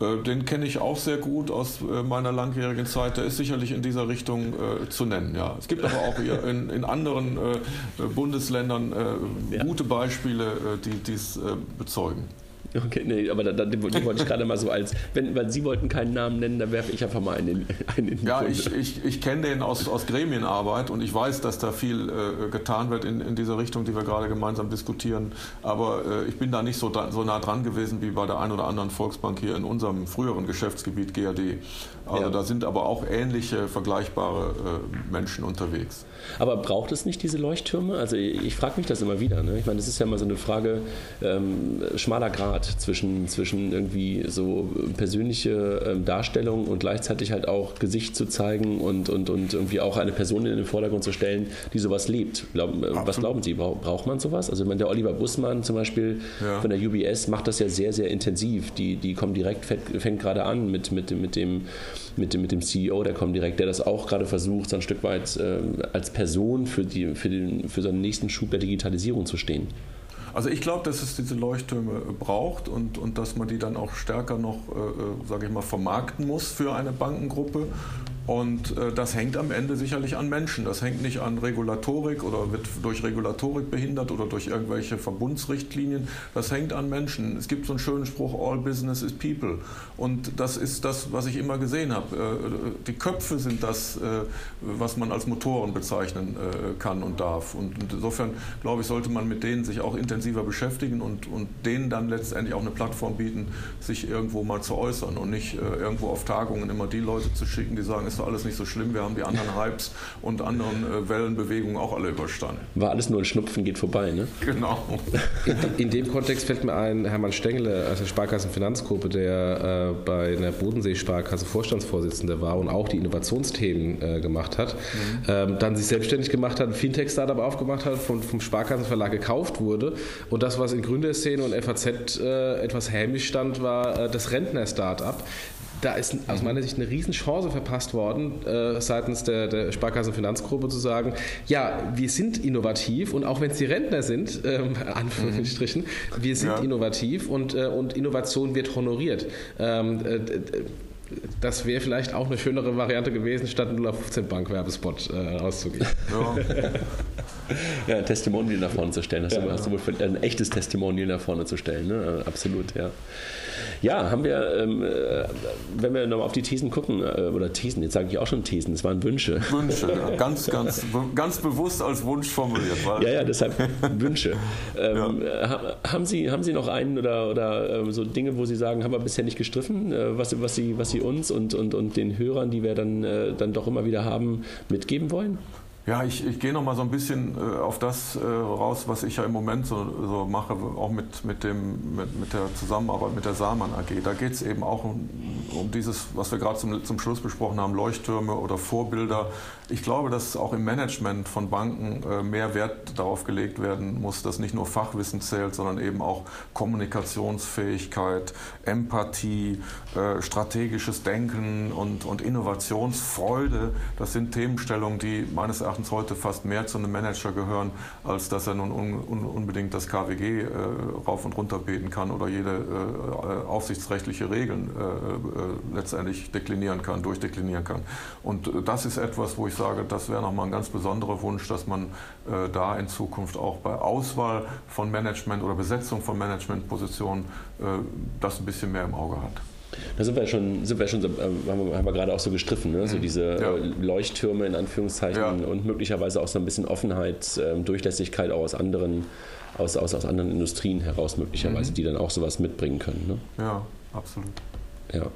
Speaker 3: Äh, den kenne ich auch sehr gut aus äh, meiner langjährigen Zeit. Der ist sicherlich in dieser Richtung äh, zu nennen. Ja. Es gibt aber auch in, in anderen äh, Bundesländern äh, ja. gute Beispiele, die dies bezeugen.
Speaker 1: Okay, nee, aber da, da, die wollte ich gerade mal so als, wenn, weil Sie wollten keinen Namen nennen, dann werfe ich einfach mal einen, einen in
Speaker 3: die Ja, ich, ich, ich kenne den aus, aus Gremienarbeit und ich weiß, dass da viel äh, getan wird in, in dieser Richtung, die wir gerade gemeinsam diskutieren. Aber äh, ich bin da nicht so, so nah dran gewesen wie bei der einen oder anderen Volksbank hier in unserem früheren Geschäftsgebiet GAD. Also ja. da sind aber auch ähnliche, vergleichbare äh, Menschen unterwegs.
Speaker 1: Aber braucht es nicht diese Leuchttürme? Also ich, ich frage mich das immer wieder. Ne? Ich meine, das ist ja mal so eine Frage, ähm, schmaler Grad zwischen, zwischen irgendwie so persönliche ähm, Darstellung und gleichzeitig halt auch Gesicht zu zeigen und, und, und irgendwie auch eine Person in den Vordergrund zu stellen, die sowas lebt. Glauben, äh, was glauben Sie, braucht man sowas? Also ich meine, der Oliver Bussmann zum Beispiel ja. von der UBS macht das ja sehr, sehr intensiv. Die, die kommen direkt, fängt gerade an mit, mit, mit, dem, mit, dem, mit dem CEO, der kommt direkt, der das auch gerade versucht, so ein Stück weit äh, als Person für, die, für, den, für seinen nächsten Schub der Digitalisierung zu stehen?
Speaker 3: Also ich glaube, dass es diese Leuchttürme braucht und, und dass man die dann auch stärker noch, äh, äh sage ich mal, vermarkten muss für eine Bankengruppe. Und äh, das hängt am Ende sicherlich an Menschen. Das hängt nicht an Regulatorik oder wird durch Regulatorik behindert oder durch irgendwelche Verbundsrichtlinien. Das hängt an Menschen. Es gibt so einen schönen Spruch, all business is people. Und das ist das, was ich immer gesehen habe. Äh, die Köpfe sind das, äh, was man als Motoren bezeichnen äh, kann und darf. Und, und, insofern, glaube ich, sollte man mit denen sich auch intensiver beschäftigen und, und denen dann letztendlich auch eine Plattform bieten, sich irgendwo mal zu äußern und nicht äh, irgendwo auf Tagungen immer die Leute zu schicken, die sagen, ist doch alles nicht so schlimm, wir haben die anderen Hypes und anderen äh, Wellenbewegungen auch alle überstanden.
Speaker 1: War alles nur ein Schnupfen, geht vorbei, ne?
Speaker 3: Genau.
Speaker 2: In, in dem Kontext fällt mir ein, Hermann Stengele aus der Sparkassenfinanzgruppe, der äh, bei einer Bodensee-Sparkasse Vorstandsvorsitzender war und auch die Innovationsthemen äh, gemacht hat, mhm. ähm, dann sich selbstständig gemacht hat, ein Fintech-Startup aufgemacht hat, von, vom Sparkassenverlag gekauft wurde und das, was in Gründerszene und FAZ äh, etwas hämisch stand, war äh, das Rentner-Startup, da ist aus mhm. meiner Sicht eine Riesenchance verpasst worden, äh, seitens der, der Sparkassenfinanzgruppe zu sagen, ja, wir sind innovativ und auch wenn es die Rentner sind, ähm, Anführungsstrichen, mhm. wir sind ja. innovativ und, äh, und Innovation wird honoriert. Ähm, äh, das wäre vielleicht auch eine schönere Variante gewesen, statt einen 015 Bank-Werbespot äh, auszugeben.
Speaker 1: Ja. ja, Testimonial nach vorne zu stellen. Hast, ja, du, hast du wohl ein echtes Testimonial nach vorne zu stellen, ne? Absolut, ja. Ja, haben wir, ähm, äh, wenn wir nochmal auf die Thesen gucken, äh, oder Thesen, jetzt sage ich auch schon Thesen, es waren Wünsche.
Speaker 3: Wünsche, ja, ganz, ganz, ganz bewusst als Wunsch formuliert.
Speaker 1: ja, ja, deshalb Wünsche. Ähm, ja. haben, Sie, haben Sie noch einen oder, oder äh, so Dinge, wo Sie sagen, haben wir bisher nicht gestriffen, äh, was, was, Sie, was Sie uns und, und, und den Hörern, die wir dann, äh, dann doch immer wieder haben, mitgeben wollen?
Speaker 3: Ja, ich, ich gehe noch mal so ein bisschen äh, auf das äh, raus, was ich ja im Moment so, so mache, auch mit, mit, dem, mit, mit der Zusammenarbeit mit der Saman AG. Da geht es eben auch um, um dieses, was wir gerade zum, zum Schluss besprochen haben, Leuchttürme oder Vorbilder. Ich glaube, dass auch im Management von Banken äh, mehr Wert darauf gelegt werden muss, dass nicht nur Fachwissen zählt, sondern eben auch Kommunikationsfähigkeit, Empathie, äh, strategisches Denken und, und Innovationsfreude. Das sind Themenstellungen, die meines Erachtens heute fast mehr zu einem Manager gehören, als dass er nun un, un, unbedingt das KWG äh, rauf und runter beten kann oder jede äh, aufsichtsrechtliche Regeln letztendlich deklinieren kann, durchdeklinieren kann. Und das ist etwas, wo ich sage, das wäre nochmal ein ganz besonderer Wunsch, dass man äh, da in Zukunft auch bei Auswahl von Management oder Besetzung von Managementpositionen das ein bisschen mehr im Auge hat.
Speaker 1: Da sind wir schon, sind wir schon ähm, haben, wir, haben wir gerade auch so gestriffen, ne? so mhm. diese ja. Äh, Leuchttürme in Anführungszeichen ja. und möglicherweise auch so ein bisschen Offenheit, ähm, Durchlässigkeit auch aus anderen, aus, aus, aus anderen Industrien heraus möglicherweise, mhm. die dann auch sowas mitbringen können.
Speaker 3: Ne? Ja, absolut.
Speaker 1: Ja.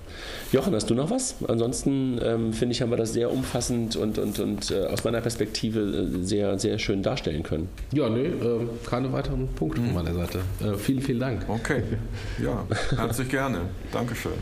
Speaker 1: Jochen, hast du noch was? Ansonsten ähm, finde ich, haben wir das sehr umfassend und, und, und äh, aus meiner Perspektive äh, sehr, sehr schön darstellen können.
Speaker 2: Ja, nee, äh, keine weiteren Punkte von meiner Seite. Äh, vielen, vielen Dank.
Speaker 3: Okay, ja, herzlich gerne. Dankeschön.